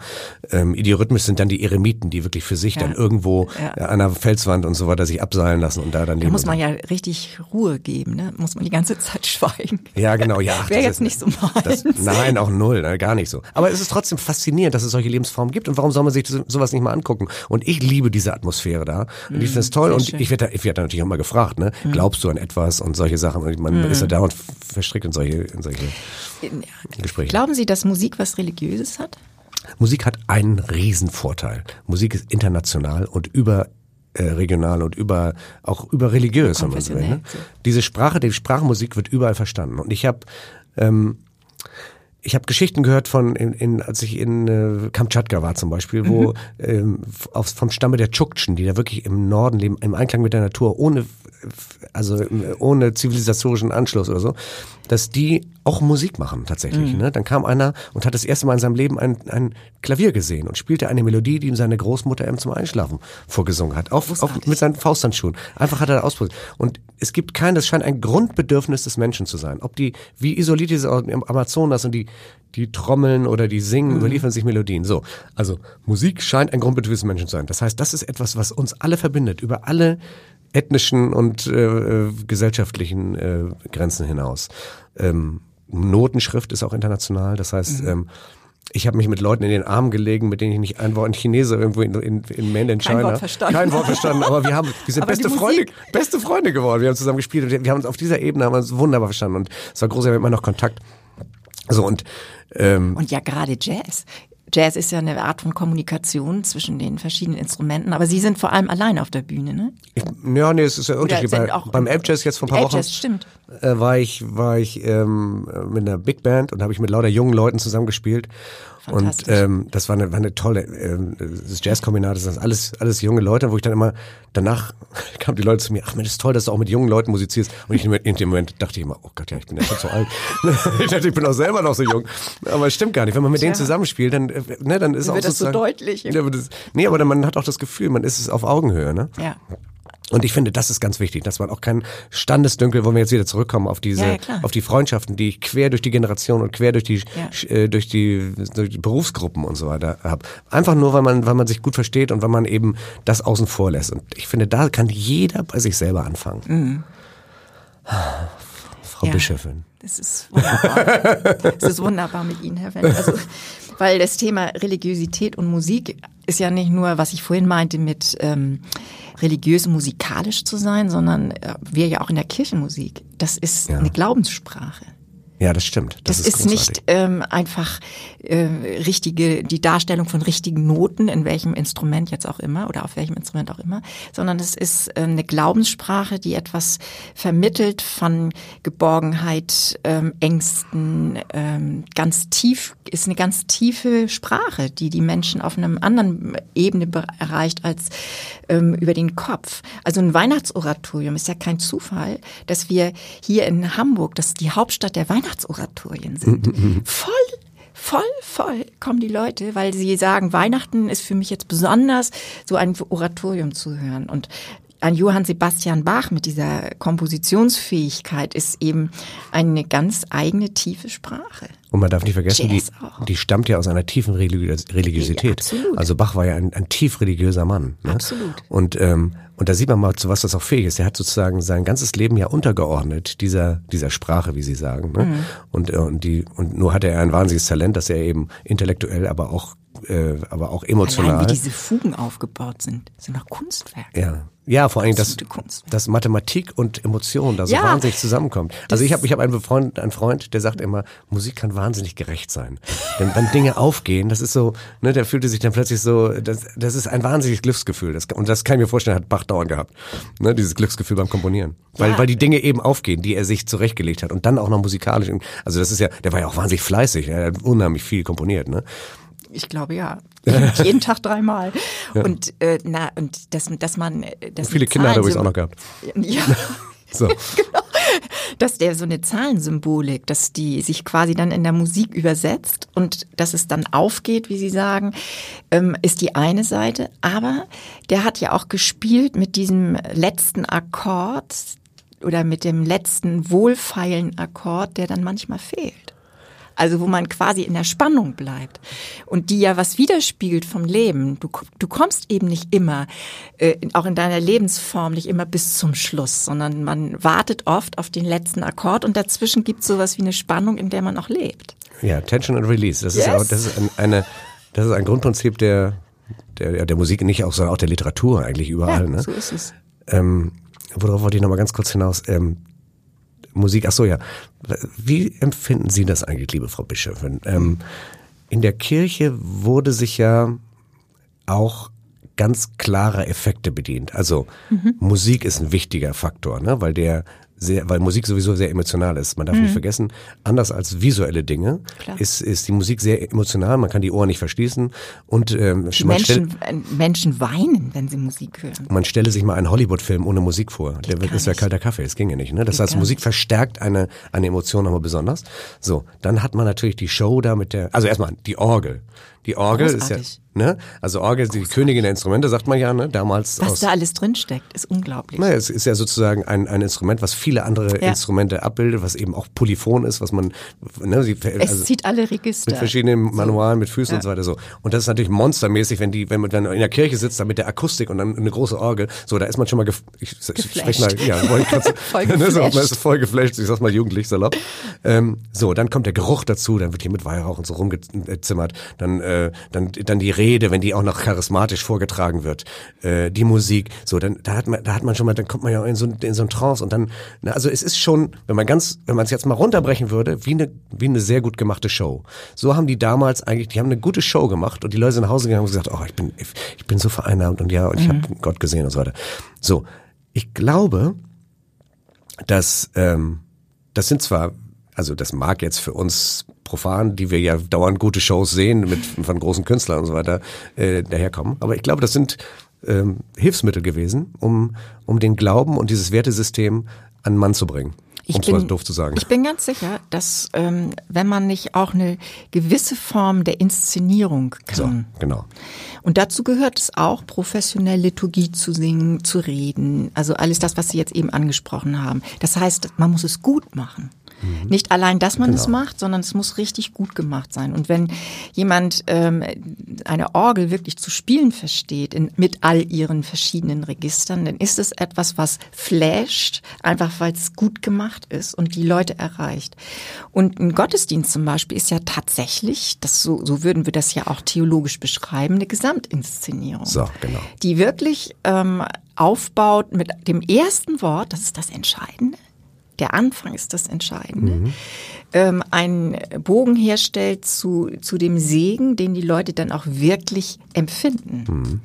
Ähm, idiorhythmisch sind dann die Eremiten, die wirklich für sich Ja. dann irgendwo Ja. an der Felswand und so weiter sich abseilen lassen und da dann Da leben. muss und man ja richtig Ruhe geben, ne? Muss man die ganze Zeit schweigen. Ja, genau, ja. Wäre jetzt ist- nicht so meins. Das, nein, auch null, ne, gar nicht so. Aber es ist trotzdem faszinierend, dass es solche Lebensformen gibt. Und warum soll man sich sowas nicht mal angucken? Und ich liebe diese Atmosphäre da. Und ich finde es toll. sehr Und schön. ich werde da, ich werde da natürlich auch mal gefragt, ne? Glaubst du an etwas und solche Sachen? Und man ist ja dauernd verstrickt in solche, in solche Gespräche. Glauben Sie, dass Musik was Religiöses hat? Musik hat einen Riesenvorteil. Musik ist international und über äh, regional und über auch über religiös, wenn man so will. Ne? Diese Sprache, die Sprachmusik wird überall verstanden. Und ich habe ähm, ich habe Geschichten gehört von, in, in, als ich in äh, Kamtschatka war zum Beispiel, wo ähm, auf, vom Stamme der Tschuktschen, die da wirklich im Norden leben, im Einklang mit der Natur, ohne, also äh, ohne zivilisatorischen Anschluss oder so, dass die auch Musik machen tatsächlich. Ne? Dann kam einer und hat das erste Mal in seinem Leben ein, ein Klavier gesehen und spielte eine Melodie, die ihm seine Großmutter ihm zum Einschlafen vorgesungen hat. Auf, auf, mit seinen Fausthandschuhen. Einfach hat er ausprobiert. Und es gibt kein, das scheint ein Grundbedürfnis des Menschen zu sein. Ob die, wie isoliert diese im Amazonas und die, die trommeln oder die singen, überliefern sich Melodien. So. Also Musik scheint ein Grundbedürfnis des Menschen zu sein. Das heißt, das ist etwas, was uns alle verbindet, über alle ethnischen und äh, äh, gesellschaftlichen äh, Grenzen hinaus. Ähm, Notenschrift ist auch international. Das heißt, ähm, ich habe mich mit Leuten in den Arm gelegen, mit denen ich nicht ein Wort, ein Chinese irgendwo in, in, in Mainland Kein China. Wort verstanden. Kein Wort verstanden, aber wir haben, wir sind Aber beste Freunde, beste Freunde geworden. Wir haben zusammen gespielt und wir haben uns auf dieser Ebene haben uns wunderbar verstanden und es war groß, wir haben immer noch Kontakt. So und ähm, Und ja, gerade Jazz. Jazz ist ja eine Art von Kommunikation zwischen den verschiedenen Instrumenten, aber Sie sind vor allem allein auf der Bühne, ne? ich, ja, nee, es ist ja Unterschied. Bei, beim Elbjazz jetzt vor ein paar Wochen stimmt. äh, war ich war ich ähm, mit einer Big Band und habe ich mit lauter jungen Leuten zusammen gespielt. Und ähm, das war eine, war eine tolle, ähm, das Jazzkombinat, das sind alles, alles junge Leute, wo ich dann immer, danach kamen die Leute zu mir, ach Mensch, ist toll, dass du auch mit jungen Leuten musizierst. Und ich in dem Moment dachte ich immer, oh Gott, ja, ich bin ja schon zu alt. ich dachte, ich bin auch selber noch so jung. Aber es stimmt gar nicht. Wenn man mit denen zusammenspielt, dann, äh, ne, dann ist Dann auch wird das so deutlich. Ja, aber das, nee, aber dann, man hat auch das Gefühl, man ist es auf Augenhöhe, ne? Ja. Und ich finde, das ist ganz wichtig, dass man auch kein Standesdünkel, wo wir jetzt wieder zurückkommen auf diese, Ja, ja, auf die Freundschaften, die ich quer durch die Generation und quer durch die, Ja. äh, durch die, durch die Berufsgruppen und so weiter habe. Einfach nur, weil man, weil man sich gut versteht und weil man eben das außen vor lässt. Und ich finde, da kann jeder bei sich selber anfangen. Frau Mhm. Ja. Bischöfin. Das ist wunderbar. das ist wunderbar mit Ihnen, Herr Wendt. Also, weil das Thema Religiosität und Musik ist ja nicht nur, was ich vorhin meinte, mit ähm, religiös musikalisch zu sein, sondern äh, wir ja auch in der Kirchenmusik. Das ist Ja. eine Glaubenssprache. Ja, das stimmt. Das, Das, ist, großartig. nicht ähm, einfach äh, richtige die Darstellung von richtigen Noten in welchem Instrument jetzt auch immer oder auf welchem Instrument auch immer, sondern es ist ähm, eine Glaubenssprache, die etwas vermittelt von Geborgenheit, ähm, Ängsten, ähm, ganz tief ist eine ganz tiefe Sprache, die die Menschen auf einem anderen Ebene be- erreicht als ähm, über den Kopf. Also ein Weihnachtsoratorium ist ja kein Zufall, dass wir hier in Hamburg, das die Hauptstadt der Weihnachtsoratorien sind, voll Voll, voll kommen die Leute, weil sie sagen, Weihnachten ist für mich jetzt besonders, so ein Oratorium zu hören. Und an Johann Sebastian Bach mit dieser Kompositionsfähigkeit ist eben eine ganz eigene tiefe Sprache. Und man darf nicht vergessen, die, die stammt ja aus einer tiefen Religiös Religiosität. Absolut. Also Bach war ja ein, ein tief religiöser Mann. Ne? Absolut. Und, ähm, und da sieht man mal, zu was das auch fähig ist. Er hat sozusagen sein ganzes Leben ja untergeordnet, dieser, dieser Sprache, wie Sie sagen. Ne? Mhm. Und, äh, und, die, und nur hatte er ein wahnsinniges Talent, dass er eben intellektuell, aber auch, äh, aber auch emotional. Allein wie diese Fugen aufgebaut sind, sind doch Kunstwerke. Ja. Ja, vor allem, dass, dass Mathematik und Emotion da so Ja. wahnsinnig zusammenkommt. Also ich habe ich hab einen Freund, einen Freund, der sagt immer, Musik kann wahnsinnig gerecht sein. Denn wenn Dinge aufgehen, das ist so, ne, der fühlte sich dann plötzlich so, das, das ist ein wahnsinniges Glücksgefühl. Das, und das kann ich mir vorstellen, hat Bach dauernd gehabt. Ne, dieses Glücksgefühl beim Komponieren. Weil, Ja. weil die Dinge eben aufgehen, die er sich zurechtgelegt hat. Und dann auch noch musikalisch. Also das ist ja, der war ja auch wahnsinnig fleißig. Er hat unheimlich viel komponiert, ne? Ich glaube ja. Jeden Tag dreimal. Und äh, na und dass, dass man äh, das Viele mit Kinder hat er übrigens auch noch gehabt. Ja. So. genau. dass der so eine Zahlensymbolik, dass die sich quasi dann in der Musik übersetzt und dass es dann aufgeht, wie Sie sagen, ähm, ist die eine Seite. Aber der hat ja auch gespielt mit diesem letzten Akkord oder mit dem letzten wohlfeilen Akkord, der dann manchmal fehlt also wo man quasi in der Spannung bleibt und die ja was widerspiegelt vom Leben. Du, du kommst eben nicht immer, äh, auch in deiner Lebensform, nicht immer bis zum Schluss, sondern man wartet oft auf den letzten Akkord und dazwischen gibt es sowas wie eine Spannung, in der man auch lebt. Ja, Tension and Release. Das yes. ist, auch, das ist ein, eine, das ist ein Grundprinzip der, der, der Musik, nicht auch, sondern auch der Literatur eigentlich überall. Ja, ne? so ist es. Ähm, worauf wollte ich nochmal ganz kurz hinaus? Ähm, Musik, ach so ja. Wie empfinden Sie das eigentlich, liebe Frau Bischöfin? Ähm, in der Kirche wurde sich ja auch ganz klare Effekte bedient. Also mhm. Musik ist ein wichtiger Faktor, ne? weil der sehr, weil Musik sowieso sehr emotional ist. Man darf mhm. nicht vergessen, anders als visuelle Dinge ist, ist die Musik sehr emotional. Man kann die Ohren nicht verschließen und ähm, die Menschen, stell, Menschen weinen, wenn sie Musik hören. Man stelle sich mal einen Hollywood-Film ohne Musik vor. Geht Der, das wäre kalter Kaffee. Das ginge nicht. Ne? Das Geht heißt, Musik nicht. verstärkt eine eine Emotion nochmal besonders. So, dann hat man natürlich die Show da mit der, also erstmal die Orgel. Die Orgel Großartig. ist ja, ne? Also Orgel, die Königin der Instrumente, sagt man ja, ne? Damals. Was da alles drinsteckt, ist unglaublich. Naja, es ist ja sozusagen ein, ein Instrument, was viele andere ja. Instrumente abbildet, was eben auch polyphon ist, was man, ne? Sie, es also, zieht alle Register. Mit verschiedenen Manualen, mit Füßen ja. und so weiter so. Und das ist natürlich monstermäßig, wenn die, wenn man dann in der Kirche sitzt, dann mit der Akustik und dann eine große Orgel, so, da ist man schon mal, gef ich, spreche mal, ja, voll ne, so, man ist voll geflasht, ich sag's mal jugendlich salopp. Ähm, so, dann kommt der Geruch dazu, dann wird hier mit Weihrauch und so rumgezimmert, dann, äh, dann, dann dann die Rede, wenn die auch noch charismatisch vorgetragen wird, äh, die Musik, so, dann da hat man, da hat man schon mal, dann kommt man ja in so, in so einen Trance und dann, na, also es ist schon, wenn man ganz, wenn man es jetzt mal runterbrechen würde, wie eine, wie eine sehr gut gemachte Show. So haben die damals eigentlich, die haben eine gute Show gemacht und die Leute sind nach Hause gegangen und gesagt, oh, ich bin, ich bin so vereinnahmt und ja, und ich mhm. habe Gott gesehen und so weiter. So, ich glaube, dass ähm, das sind zwar also das mag jetzt für uns profan, die wir ja dauernd gute Shows sehen mit von großen Künstlern und so weiter äh, daherkommen. Aber ich glaube, das sind ähm, Hilfsmittel gewesen, um um den Glauben und dieses Wertesystem an Mann zu bringen. Ich bin, doof zu sagen. Ich bin ganz sicher, dass ähm, wenn man nicht auch eine gewisse Form der Inszenierung kann. So, genau. Und dazu gehört es auch, professionell Liturgie zu singen, zu reden, also alles das, was Sie jetzt eben angesprochen haben. Das heißt, man muss es gut machen. Mhm. Nicht allein, dass man genau. es macht, sondern es muss richtig gut gemacht sein. Und wenn jemand ähm, eine Orgel wirklich zu spielen versteht, in, mit all ihren verschiedenen Registern, dann ist es etwas, was flasht, einfach weil es gut gemacht ist und die Leute erreicht. Und ein Gottesdienst zum Beispiel ist ja tatsächlich, das so, so würden wir das ja auch theologisch beschreiben, eine Gesamtinszenierung. So, genau. Die wirklich ähm, aufbaut mit dem ersten Wort, das ist das Entscheidende, der Anfang ist das Entscheidende, mhm. ähm, einen Bogen herstellt zu, zu dem Segen, den die Leute dann auch wirklich empfinden. Mhm.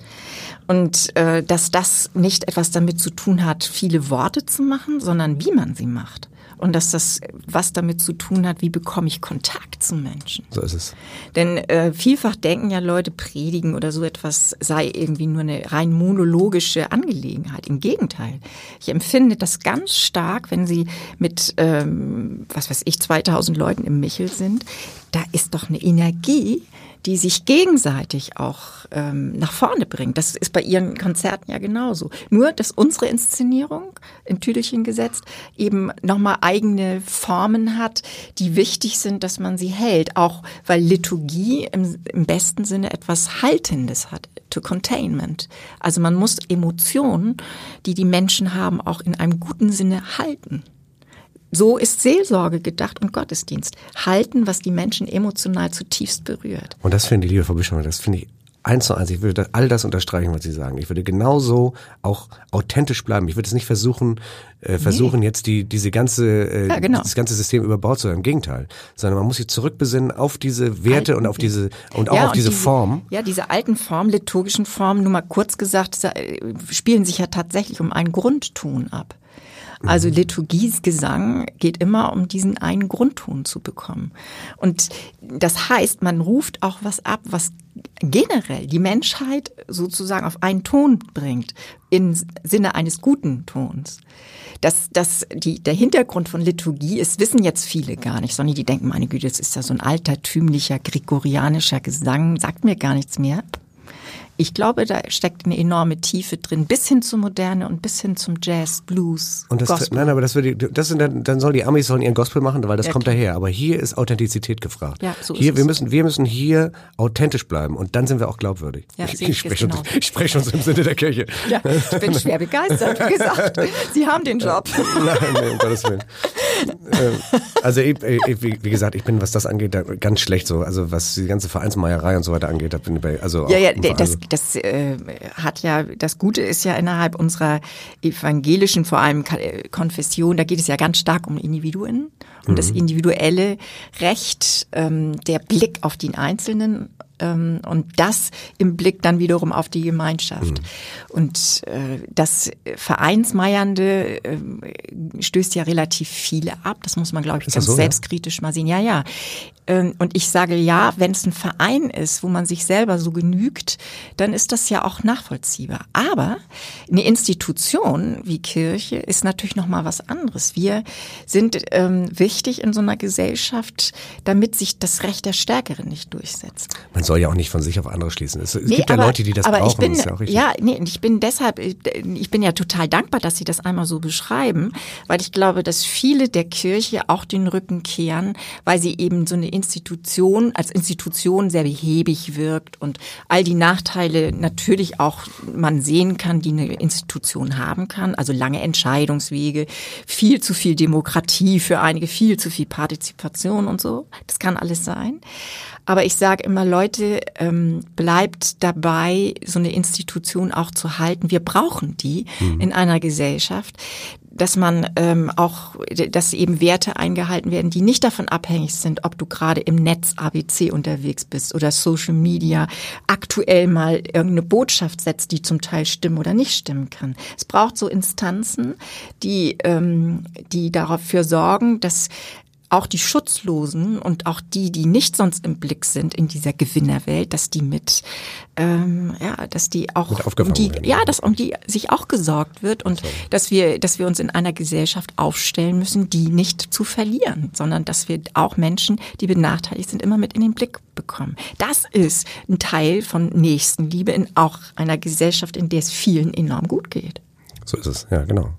Und äh, dass das nicht etwas damit zu tun hat, viele Worte zu machen, sondern wie man sie macht und dass das was damit zu tun hat, wie bekomme ich Kontakt zu Menschen. So ist es. Denn äh, vielfach denken ja Leute, predigen oder so etwas sei irgendwie nur eine rein monologische Angelegenheit. Im Gegenteil. Ich empfinde das ganz stark, wenn sie mit, ähm, was weiß ich, 2000 Leuten im Michel sind. Da ist doch eine Energie, die sich gegenseitig auch ähm, nach vorne bringt. Das ist bei ihren Konzerten ja genauso. Nur, dass unsere Inszenierung in Tüdelchen gesetzt eben nochmal eigene Formen hat, die wichtig sind, dass man sie hält. Auch weil Liturgie im, im besten Sinne etwas Haltendes hat, to containment. Also man muss Emotionen, die die Menschen haben, auch in einem guten Sinne halten. So ist Seelsorge gedacht und Gottesdienst. Halten, was die Menschen emotional zutiefst berührt. Und das finde ich, liebe Frau Bischof, das finde ich eins zu eins. Ich würde all das unterstreichen, was Sie sagen. Ich würde genauso auch authentisch bleiben. Ich würde es nicht versuchen, äh, versuchen nee. jetzt die diese ganze äh, ja, genau. das ganze System über Bord zu haben. Im Gegenteil, sondern man muss sich zurückbesinnen auf diese Werte alten, und auf diese und auch ja, auf diese, diese, Form. Ja, diese alten Formen, liturgischen Formen. Nur mal kurz gesagt, spielen sich ja tatsächlich um ein Grundton ab. Also Liturgiesgesang geht immer um diesen einen Grundton zu bekommen. Und das heißt, man ruft auch was ab, was generell die Menschheit sozusagen auf einen Ton bringt, im Sinne eines guten Tons. Das, das, die, der Hintergrund von Liturgie ist, wissen jetzt viele gar nicht, sondern die denken, meine Güte, das ist ja so ein altertümlicher, gregorianischer Gesang, sagt mir gar nichts mehr. Ich glaube, da steckt eine enorme Tiefe drin, bis hin zur Moderne und bis hin zum Jazz, Blues, und das, Gospel. Nein, aber das, wird, das sind dann, dann sollen die Amis sollen ihren Gospel machen, weil das Ja, kommt klar. daher. Aber hier ist Authentizität gefragt. Ja, so ist hier, es. wir müssen, wir müssen hier authentisch bleiben und dann sind wir auch glaubwürdig. Ja, ich, ich spreche jetzt uns, genau. ich spreche uns im Sinne der Kirche. Ja, ich bin schwer begeistert, wie gesagt. Sie haben den Job. Nein, nee, um Gottes Willen. Ähm, also ich, ich, wie, gesagt, ich bin, was das angeht, ganz schlecht so. Also was die ganze Vereinsmeierei und so weiter angeht, da bin ich bei, also Ja, auch ja, das. Das äh, hat ja, das Gute ist ja innerhalb unserer evangelischen, vor allem äh, Konfession, da geht es ja ganz stark um Individuen, um das individuelle Recht, ähm, der Blick auf den Einzelnen ähm, und das im Blick dann wiederum auf die Gemeinschaft. Und äh, das Vereinsmeiernde äh, stößt ja relativ viele ab. Das muss man, glaube ich, ganz so, ja? selbstkritisch mal sehen. Ja, ja. Ähm, Und ich sage ja, wenn es ein Verein ist, wo man sich selber so genügt, dann ist das ja auch nachvollziehbar. Aber eine Institution wie Kirche ist natürlich noch mal was anderes. Wir sind ähm, wichtig in so einer Gesellschaft, damit sich das Recht der Stärkeren nicht durchsetzt. Man soll ja auch nicht von sich auf andere schließen. Es, es Nee, gibt ja aber- Leute, die das aber brauchen. Ich bin, das ist ja, auch richtig. ja, nee, ich bin deshalb, ich bin ja total dankbar, dass Sie das einmal so beschreiben, weil ich glaube, dass viele der Kirche auch den Rücken kehren, weil sie eben so eine Institution, als Institution sehr behäbig wirkt und all die Nachteile natürlich auch man sehen kann, die eine Institution haben kann, also lange Entscheidungswege, viel zu viel Demokratie für einige, viel zu viel Partizipation und so. Das kann alles sein. Aber ich sage immer, Leute, ähm, bleibt dabei, so eine Institution auch zu halten. Wir brauchen die in einer Gesellschaft, dass man ähm, auch, dass eben Werte eingehalten werden, die nicht davon abhängig sind, ob du gerade im Netz ABC unterwegs bist oder Social Media aktuell mal irgendeine Botschaft setzt, die zum Teil stimmen oder nicht stimmen kann. Es braucht so Instanzen, die, ähm, die dafür sorgen, dass auch die Schutzlosen und auch die, die nicht sonst im Blick sind in dieser Gewinnerwelt, dass die mit, ähm, ja, dass die auch um die, werden. ja, dass um die sich auch gesorgt wird und dass wir, dass wir uns in einer Gesellschaft aufstellen müssen, die nicht zu verlieren, sondern dass wir auch Menschen, die benachteiligt sind, immer mit in den Blick bekommen. Das ist ein Teil von Nächstenliebe in auch einer Gesellschaft, in der es vielen enorm gut geht. So ist es, ja, genau.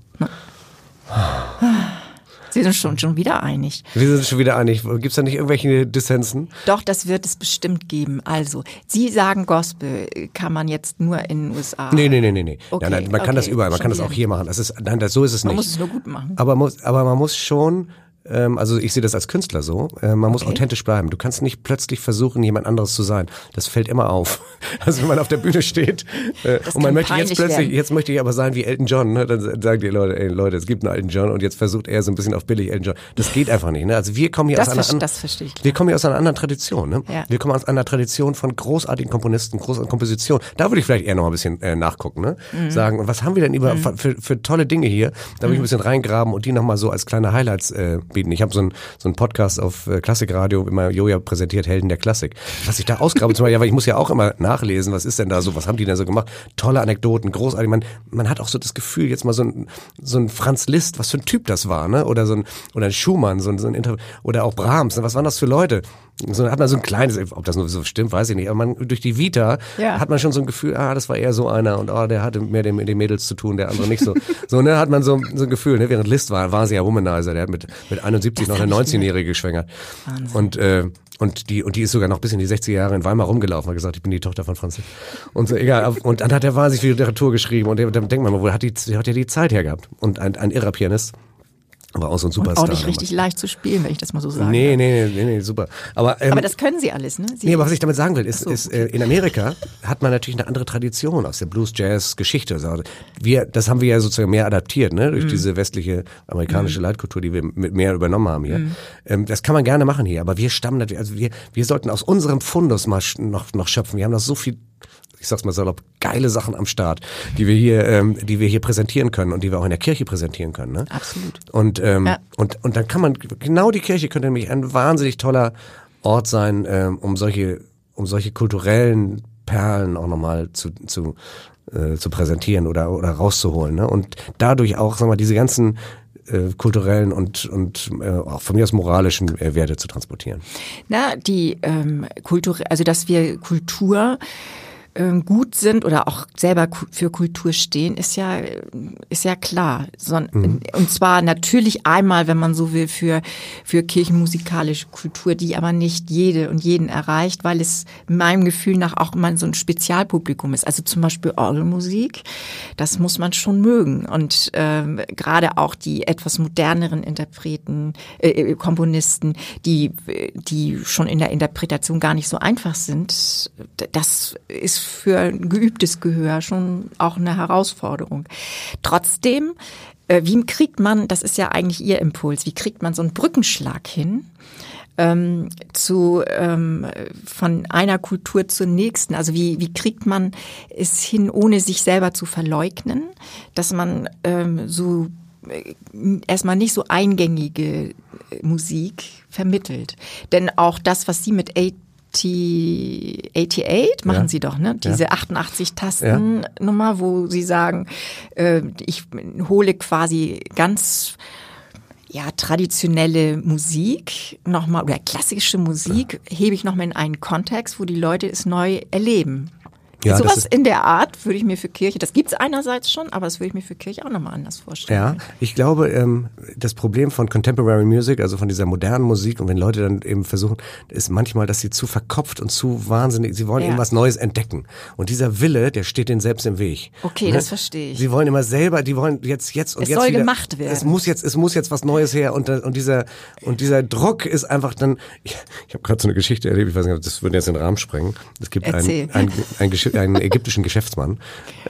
Sie sind schon, schon wieder einig. Wir sind schon wieder einig. Gibt es da nicht irgendwelche Dissensen? Doch, das wird es bestimmt geben. Also, Sie sagen, Gospel kann man jetzt nur in den USA. Nee, nee, nee, nee. nee. Okay, nein, nein, man kann okay, das überall, man kann das auch hier machen. Das ist, nein, das, so ist es Man nicht. muss es nur gut machen. Aber, muss, aber man muss schon, also ich sehe das als Künstler so, äh, man muss authentisch bleiben. Du kannst nicht plötzlich versuchen, jemand anderes zu sein. Das fällt immer auf. Also wenn man auf der Bühne steht äh, Das und man möchte jetzt plötzlich, werden. jetzt möchte ich aber sein wie Elton John, ne? dann sagen die Leute, ey Leute, es gibt einen Elton John und jetzt versucht er so ein bisschen auf billig Elton John. Das geht einfach nicht. Ne? Also wir kommen hier Das aus einer das verstehe ich. Wir kommen hier aus einer anderen Tradition. Ne? Ja. Wir kommen aus einer Tradition von großartigen Komponisten, großartigen Kompositionen. Da würde ich vielleicht eher noch ein bisschen äh, nachgucken. Ne? Mhm. Sagen, und was haben wir denn über, für, für tolle Dinge hier? Da würde ich ein bisschen reingraben und die nochmal so als kleine Highlights äh, bieten. Ich habe so einen so Podcast auf äh, Klassikradio, immer Joja präsentiert Helden der Klassik. Was ich da ausgrabe, zum Beispiel, ja, weil ich muss ja auch immer nachlesen, was ist denn da so, was haben die denn so gemacht? Tolle Anekdoten, großartig. Man, man hat auch so das Gefühl, jetzt mal so ein, so ein Franz Liszt, was für ein Typ das war, ne? Oder so ein, oder ein Schumann, so ein, so ein Inter oder auch Brahms, ne? was waren das für Leute? So hat man so ein kleines, ob das nur so stimmt, weiß ich nicht, aber man, durch die Vita Ja. hat man schon so ein Gefühl, ah, das war eher so einer und ah, der hatte mehr mit den Mädels zu tun, der andere nicht so. so, ne, hat man so, so ein Gefühl, ne, während Liszt war, war sie ja Womanizer, der hat mit, mit 71 Das noch eine hab ich 19-Jährige geschwängert. Und, äh, und die, und die ist sogar noch bis in die 60er Jahre in Weimar rumgelaufen, hat gesagt, ich bin die Tochter von Franz. Und so, egal. Und dann hat er wahnsinnig viel Literatur geschrieben und dann denkt man mal, wo hat die, hat ja die Zeit hergehabt? Und ein, ein irrer Pianist. Aber auch so ein Und Superstar. auch nicht damals. richtig leicht zu spielen, wenn ich das mal so sage. Nee, nee, nee, nee, super. Aber, ähm, Aber das können Sie alles, ne? Sie Nee, aber was ich damit sagen will, ist, so, ist äh, in Amerika hat man natürlich eine andere Tradition aus der Blues-Jazz-Geschichte. Also wir, das haben wir ja sozusagen mehr adaptiert, ne, durch diese westliche amerikanische Leitkultur, die wir mit mehr übernommen haben hier. Mhm. Ähm, das kann man gerne machen hier, aber wir stammen natürlich, also wir, wir sollten aus unserem Fundus mal noch, noch schöpfen. Wir haben noch so viel ich sag's mal salopp, geile Sachen am Start, die wir hier, ähm, die wir hier präsentieren können und die wir auch in der Kirche präsentieren können. Ne? Absolut. Und, ähm, Ja. und, und dann kann man, genau die Kirche könnte nämlich ein wahnsinnig toller Ort sein, ähm, um solche, um solche kulturellen Perlen auch nochmal zu, zu, äh, zu präsentieren oder, oder rauszuholen. Ne? Und dadurch auch, sagen wir mal, diese ganzen äh, kulturellen und, und äh, auch von mir aus moralischen äh, Werte zu transportieren. Na, die ähm, Kultur, also dass wir Kultur gut sind oder auch selber für Kultur stehen, ist ja ist ja klar. So, Und zwar natürlich einmal, wenn man so will, für für kirchenmusikalische Kultur, die aber nicht jede und jeden erreicht, weil es meinem Gefühl nach auch mal so ein Spezialpublikum ist. Also zum Beispiel Orgelmusik, das muss man schon mögen und ähm, gerade auch die etwas moderneren Interpreten, äh, äh, Komponisten, die die schon in der Interpretation gar nicht so einfach sind, das ist für ein geübtes Gehör schon auch eine Herausforderung. Trotzdem, äh, wie kriegt man, das ist ja eigentlich Ihr Impuls, wie kriegt man so einen Brückenschlag hin? ähm, zu ähm, von einer Kultur zur nächsten. Also wie wie kriegt man es hin, ohne sich selber zu verleugnen, dass man ähm, so äh, erstmal nicht so eingängige äh, Musik vermittelt. Denn auch das, was Sie mit 80, 88 machen Ja. Sie doch, ne? Diese 88 Tasten Nummer, wo Sie sagen, äh, ich hole quasi ganz ja, traditionelle Musik nochmal oder klassische Musik hebe ich nochmal in einen Kontext, wo die Leute es neu erleben. Ja, Sowas in der Art würde ich mir für Kirche, das gibt's einerseits schon, aber das würde ich mir für Kirche auch nochmal anders vorstellen. Ja, ich glaube, ähm, das Problem von Contemporary Music, also von dieser modernen Musik, und wenn Leute dann eben versuchen, ist manchmal, dass sie zu verkopft und zu wahnsinnig, sie wollen Ja. eben was Neues entdecken. Und dieser Wille, der steht denen selbst im Weg. Okay, das verstehe ich. Sie wollen immer selber, die wollen jetzt, jetzt und Es jetzt soll wieder, gemacht werden. Es muss jetzt, es muss jetzt was Neues her und, und dieser, und dieser Druck ist einfach dann, ich, ich habe gerade so eine Geschichte erlebt, ich weiß nicht, das würde jetzt den Rahmen sprengen. Es gibt Erzähl. einen, einen, einen, Gesch- einen ägyptischen Geschäftsmann,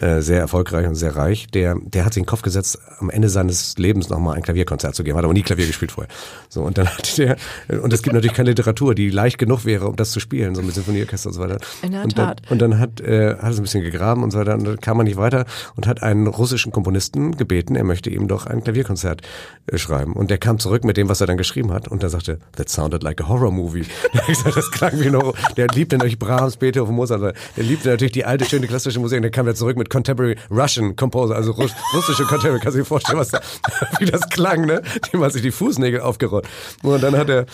äh, sehr erfolgreich und sehr reich, der, der hat sich in den Kopf gesetzt, am Ende seines Lebens nochmal ein Klavierkonzert zu geben. Hat aber nie Klavier gespielt vorher. So, und dann hat der, und es gibt natürlich keine Literatur, die leicht genug wäre, um das zu spielen, so mit Sinfonieorchester und so weiter. In der und dann, Tat. und dann hat, äh, hat es ein bisschen gegraben und so weiter und dann kam man nicht weiter und hat einen russischen Komponisten gebeten, er möchte ihm doch ein Klavierkonzert äh, schreiben. Und der kam zurück mit dem, was er dann geschrieben hat und er sagte, that sounded like a horror movie. Hat gesagt, das klang wie ein Horror. Der liebte natürlich Brahms, Beethoven, Mozart, der liebte natürlich die alte, schöne klassische Musik und der kam wieder zurück mit Contemporary Russian Composer, also Russ, russische Contemporary. Kannst du dir vorstellen, was da, wie das klang, ne? Dem hat sich die Fußnägel aufgerollt. Und dann hat er,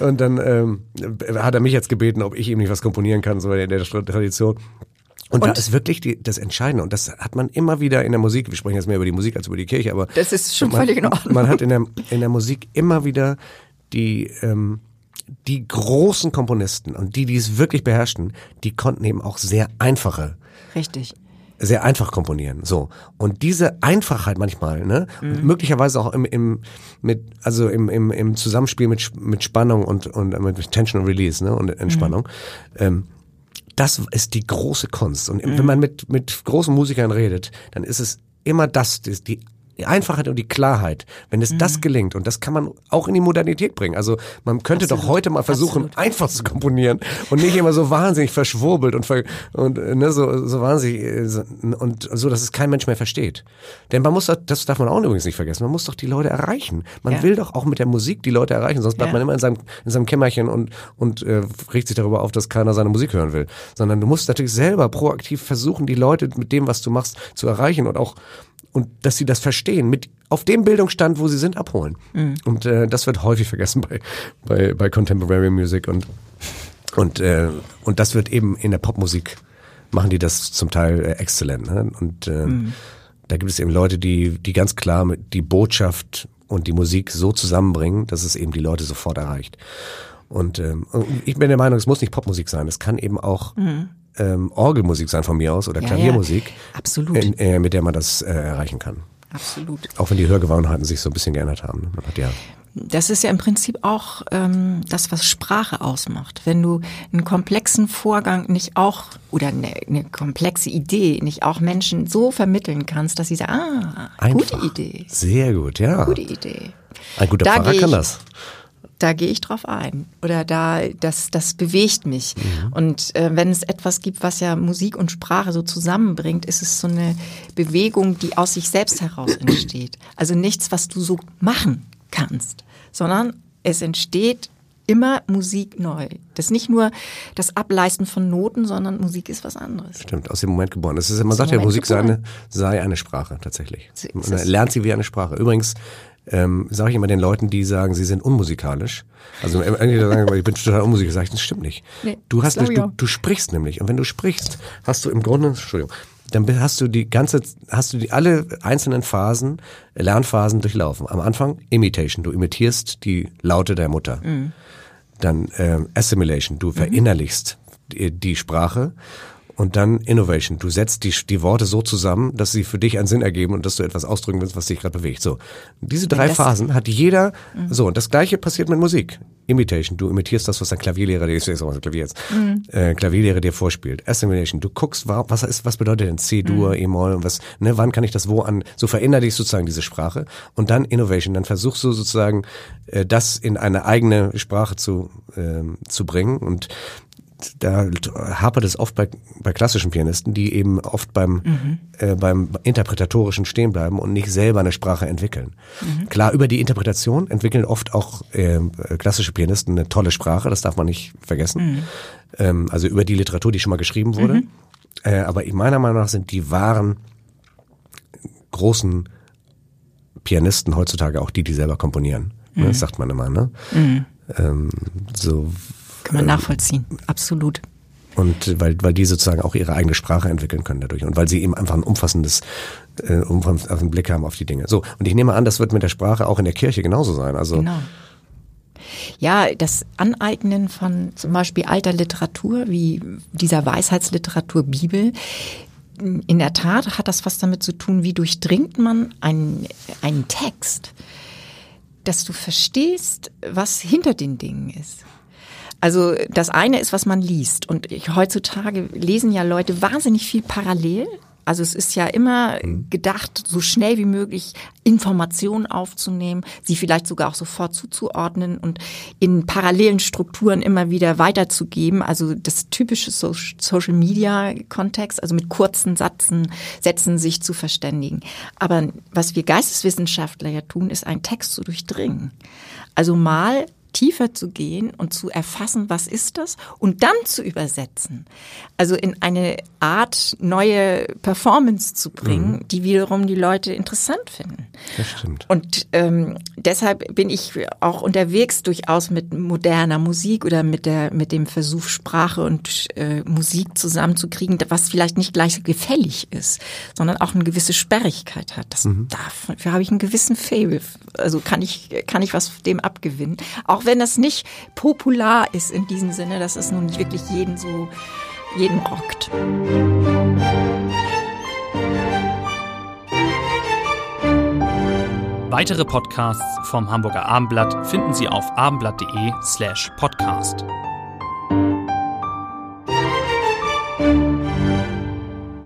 und dann ähm, hat er mich jetzt gebeten, ob ich ihm nicht was komponieren kann, so in der Tradition. Und, da Und- ist wirklich die, das Entscheidende. Und das hat man immer wieder in der Musik. Wir sprechen jetzt mehr über die Musik als über die Kirche, aber. Das ist schon man, völlig in Ordnung. Man hat in der, in der Musik immer wieder die, ähm, die großen Komponisten und die, die es wirklich beherrschten, die konnten eben auch sehr einfache Richtig. sehr einfach komponieren. So. Und diese Einfachheit manchmal, ne, möglicherweise auch im, im, mit, also im, im, im Zusammenspiel mit, mit Spannung und, und mit Tension und Release, ne, und Entspannung, ähm, das ist die große Kunst. Und wenn man mit, mit großen Musikern redet, dann ist es immer das, die Einfachheit und die Klarheit, wenn es das gelingt, und das kann man auch in die Modernität bringen. Also man könnte doch Absolut. heute mal versuchen, Absolut. einfach zu komponieren und nicht immer so wahnsinnig verschwurbelt und, ver und äh, ne, so, so wahnsinnig äh, so, und so, dass es kein Mensch mehr versteht. Denn man muss doch, das darf man auch übrigens nicht vergessen, man muss doch die Leute erreichen. Man Ja. will doch auch mit der Musik die Leute erreichen, sonst bleibt Ja. man immer in seinem, in seinem Kämmerchen und, und äh, regt sich darüber auf, dass keiner seine Musik hören will. Sondern du musst natürlich selber proaktiv versuchen, die Leute mit dem, was du machst, zu erreichen und auch und dass sie das verstehen, mit auf dem Bildungsstand, wo sie sind, abholen. Und äh, das wird häufig vergessen bei, bei, bei Contemporary Music und und äh, und das wird eben in der Popmusik machen die das zum Teil äh, exzellent. Ne? Und äh, da gibt es eben Leute, die die ganz klar mit die Botschaft und die Musik so zusammenbringen, dass es eben die Leute sofort erreicht. Und ähm, und ich bin der Meinung, es muss nicht Popmusik sein, es kann eben auch ähm, Orgelmusik sein von mir aus oder. Ja, Klaviermusik, ja. Absolut. in, äh, mit der man das äh, erreichen kann. Absolut. Auch wenn die Hörgewohnheiten sich so ein bisschen geändert haben. ne? Man hat ja Das ist ja im Prinzip auch ähm, das, was Sprache ausmacht. Wenn du einen komplexen Vorgang nicht auch oder eine, eine komplexe Idee nicht auch Menschen so vermitteln kannst, dass sie sagen, ah, einfach. gute Idee, Sehr gut, ja. gute Idee. Ein guter Da Pfarrer kann das. Da gehe ich drauf ein oder da das das bewegt mich mhm. und äh, wenn es etwas gibt, was ja Musik und Sprache so zusammenbringt, ist es so eine Bewegung, die aus sich selbst heraus entsteht. Also nichts, was du so machen kannst, sondern es entsteht immer Musik neu. Das ist nicht nur das Ableisten von Noten, sondern Musik ist was anderes. Stimmt, aus dem Moment geboren. Das ist, man sagt ja, Musik sei eine, sei eine Sprache tatsächlich. Man lernt sie wie eine Sprache. Übrigens ähm, sage ich immer den Leuten, die sagen, sie sind unmusikalisch. Also entweder sagen, ich bin total unmusikalisch, sage ich, das stimmt nicht. Nee, du hast, du, du sprichst nämlich und wenn du sprichst, hast du im Grunde, Entschuldigung, dann hast du die ganze, hast du die alle einzelnen Phasen, Lernphasen durchlaufen. Am Anfang Imitation, du imitierst die Laute der Mutter. Mhm. Dann äh, Assimilation, du mhm. verinnerlichst die, die Sprache und dann Innovation. Du setzt die, die Worte so zusammen, dass sie für dich einen Sinn ergeben und dass du etwas ausdrücken willst, was dich gerade bewegt. So. Diese drei Phasen hat jeder, mhm. so. Und das Gleiche passiert mit Musik. Imitation. Du imitierst das, was dein Klavierlehrer dir, sag mal Klavier jetzt, mhm. äh, Klavierlehrer dir vorspielt. Assimilation. Du guckst, was ist, was bedeutet denn C-Dur, mhm. E-Moll und was, ne, wann kann ich das wo an, so verändere dich sozusagen diese Sprache. Und dann Innovation. Dann versuchst du sozusagen, äh, das in eine eigene Sprache zu, ähm, zu bringen und da hapert es oft bei, bei klassischen Pianisten, die eben oft beim, mhm. äh, beim Interpretatorischen stehen bleiben und nicht selber eine Sprache entwickeln. Mhm. Klar, über die Interpretation entwickeln oft auch äh, klassische Pianisten eine tolle Sprache, das darf man nicht vergessen. Mhm. Ähm, also über die Literatur, die schon mal geschrieben wurde. Mhm. Äh, aber meiner Meinung nach sind die wahren großen Pianisten heutzutage auch die, die selber komponieren. Ne, das mhm. sagt man immer, ne? Mhm. Ähm, so kann man nachvollziehen, absolut. Und weil, weil die sozusagen auch ihre eigene Sprache entwickeln können dadurch und weil sie eben einfach ein umfassendes äh, umfassenden Blick haben auf die Dinge. So, und ich nehme an, das wird mit der Sprache auch in der Kirche genauso sein. Also genau. Ja, das Aneignen von zum Beispiel alter Literatur, wie dieser Weisheitsliteratur Bibel, in der Tat hat das was damit zu tun, wie durchdringt man einen, einen Text, dass du verstehst, was hinter den Dingen ist. Also das eine ist, was man liest. Und ich, heutzutage lesen ja Leute wahnsinnig viel parallel. Also es ist ja immer mhm. gedacht, so schnell wie möglich Informationen aufzunehmen, sie vielleicht sogar auch sofort zuzuordnen und in parallelen Strukturen immer wieder weiterzugeben. Also das typische Social Media Kontext, also mit kurzen Sätzen, Sätzen sich zu verständigen. Aber was wir Geisteswissenschaftler ja tun, ist einen Text zu durchdringen. Also mal tiefer zu gehen und zu erfassen, was ist das und dann zu übersetzen. Also in eine Art neue Performance zu bringen, mhm. die wiederum die Leute interessant finden. Das stimmt. Und ähm, deshalb bin ich auch unterwegs durchaus mit moderner Musik oder mit der mit dem Versuch Sprache und äh, Musik zusammenzukriegen, was vielleicht nicht gleich gefällig ist, sondern auch eine gewisse Sperrigkeit hat. Das mhm. dafür habe ich einen gewissen Fable. Also kann ich kann ich was dem abgewinnen. Auch auch wenn das nicht popular ist in diesem Sinne, dass es nun nicht wirklich jeden so, jeden rockt. Weitere Podcasts vom Hamburger Abendblatt finden Sie auf abendblatt.de slash podcast.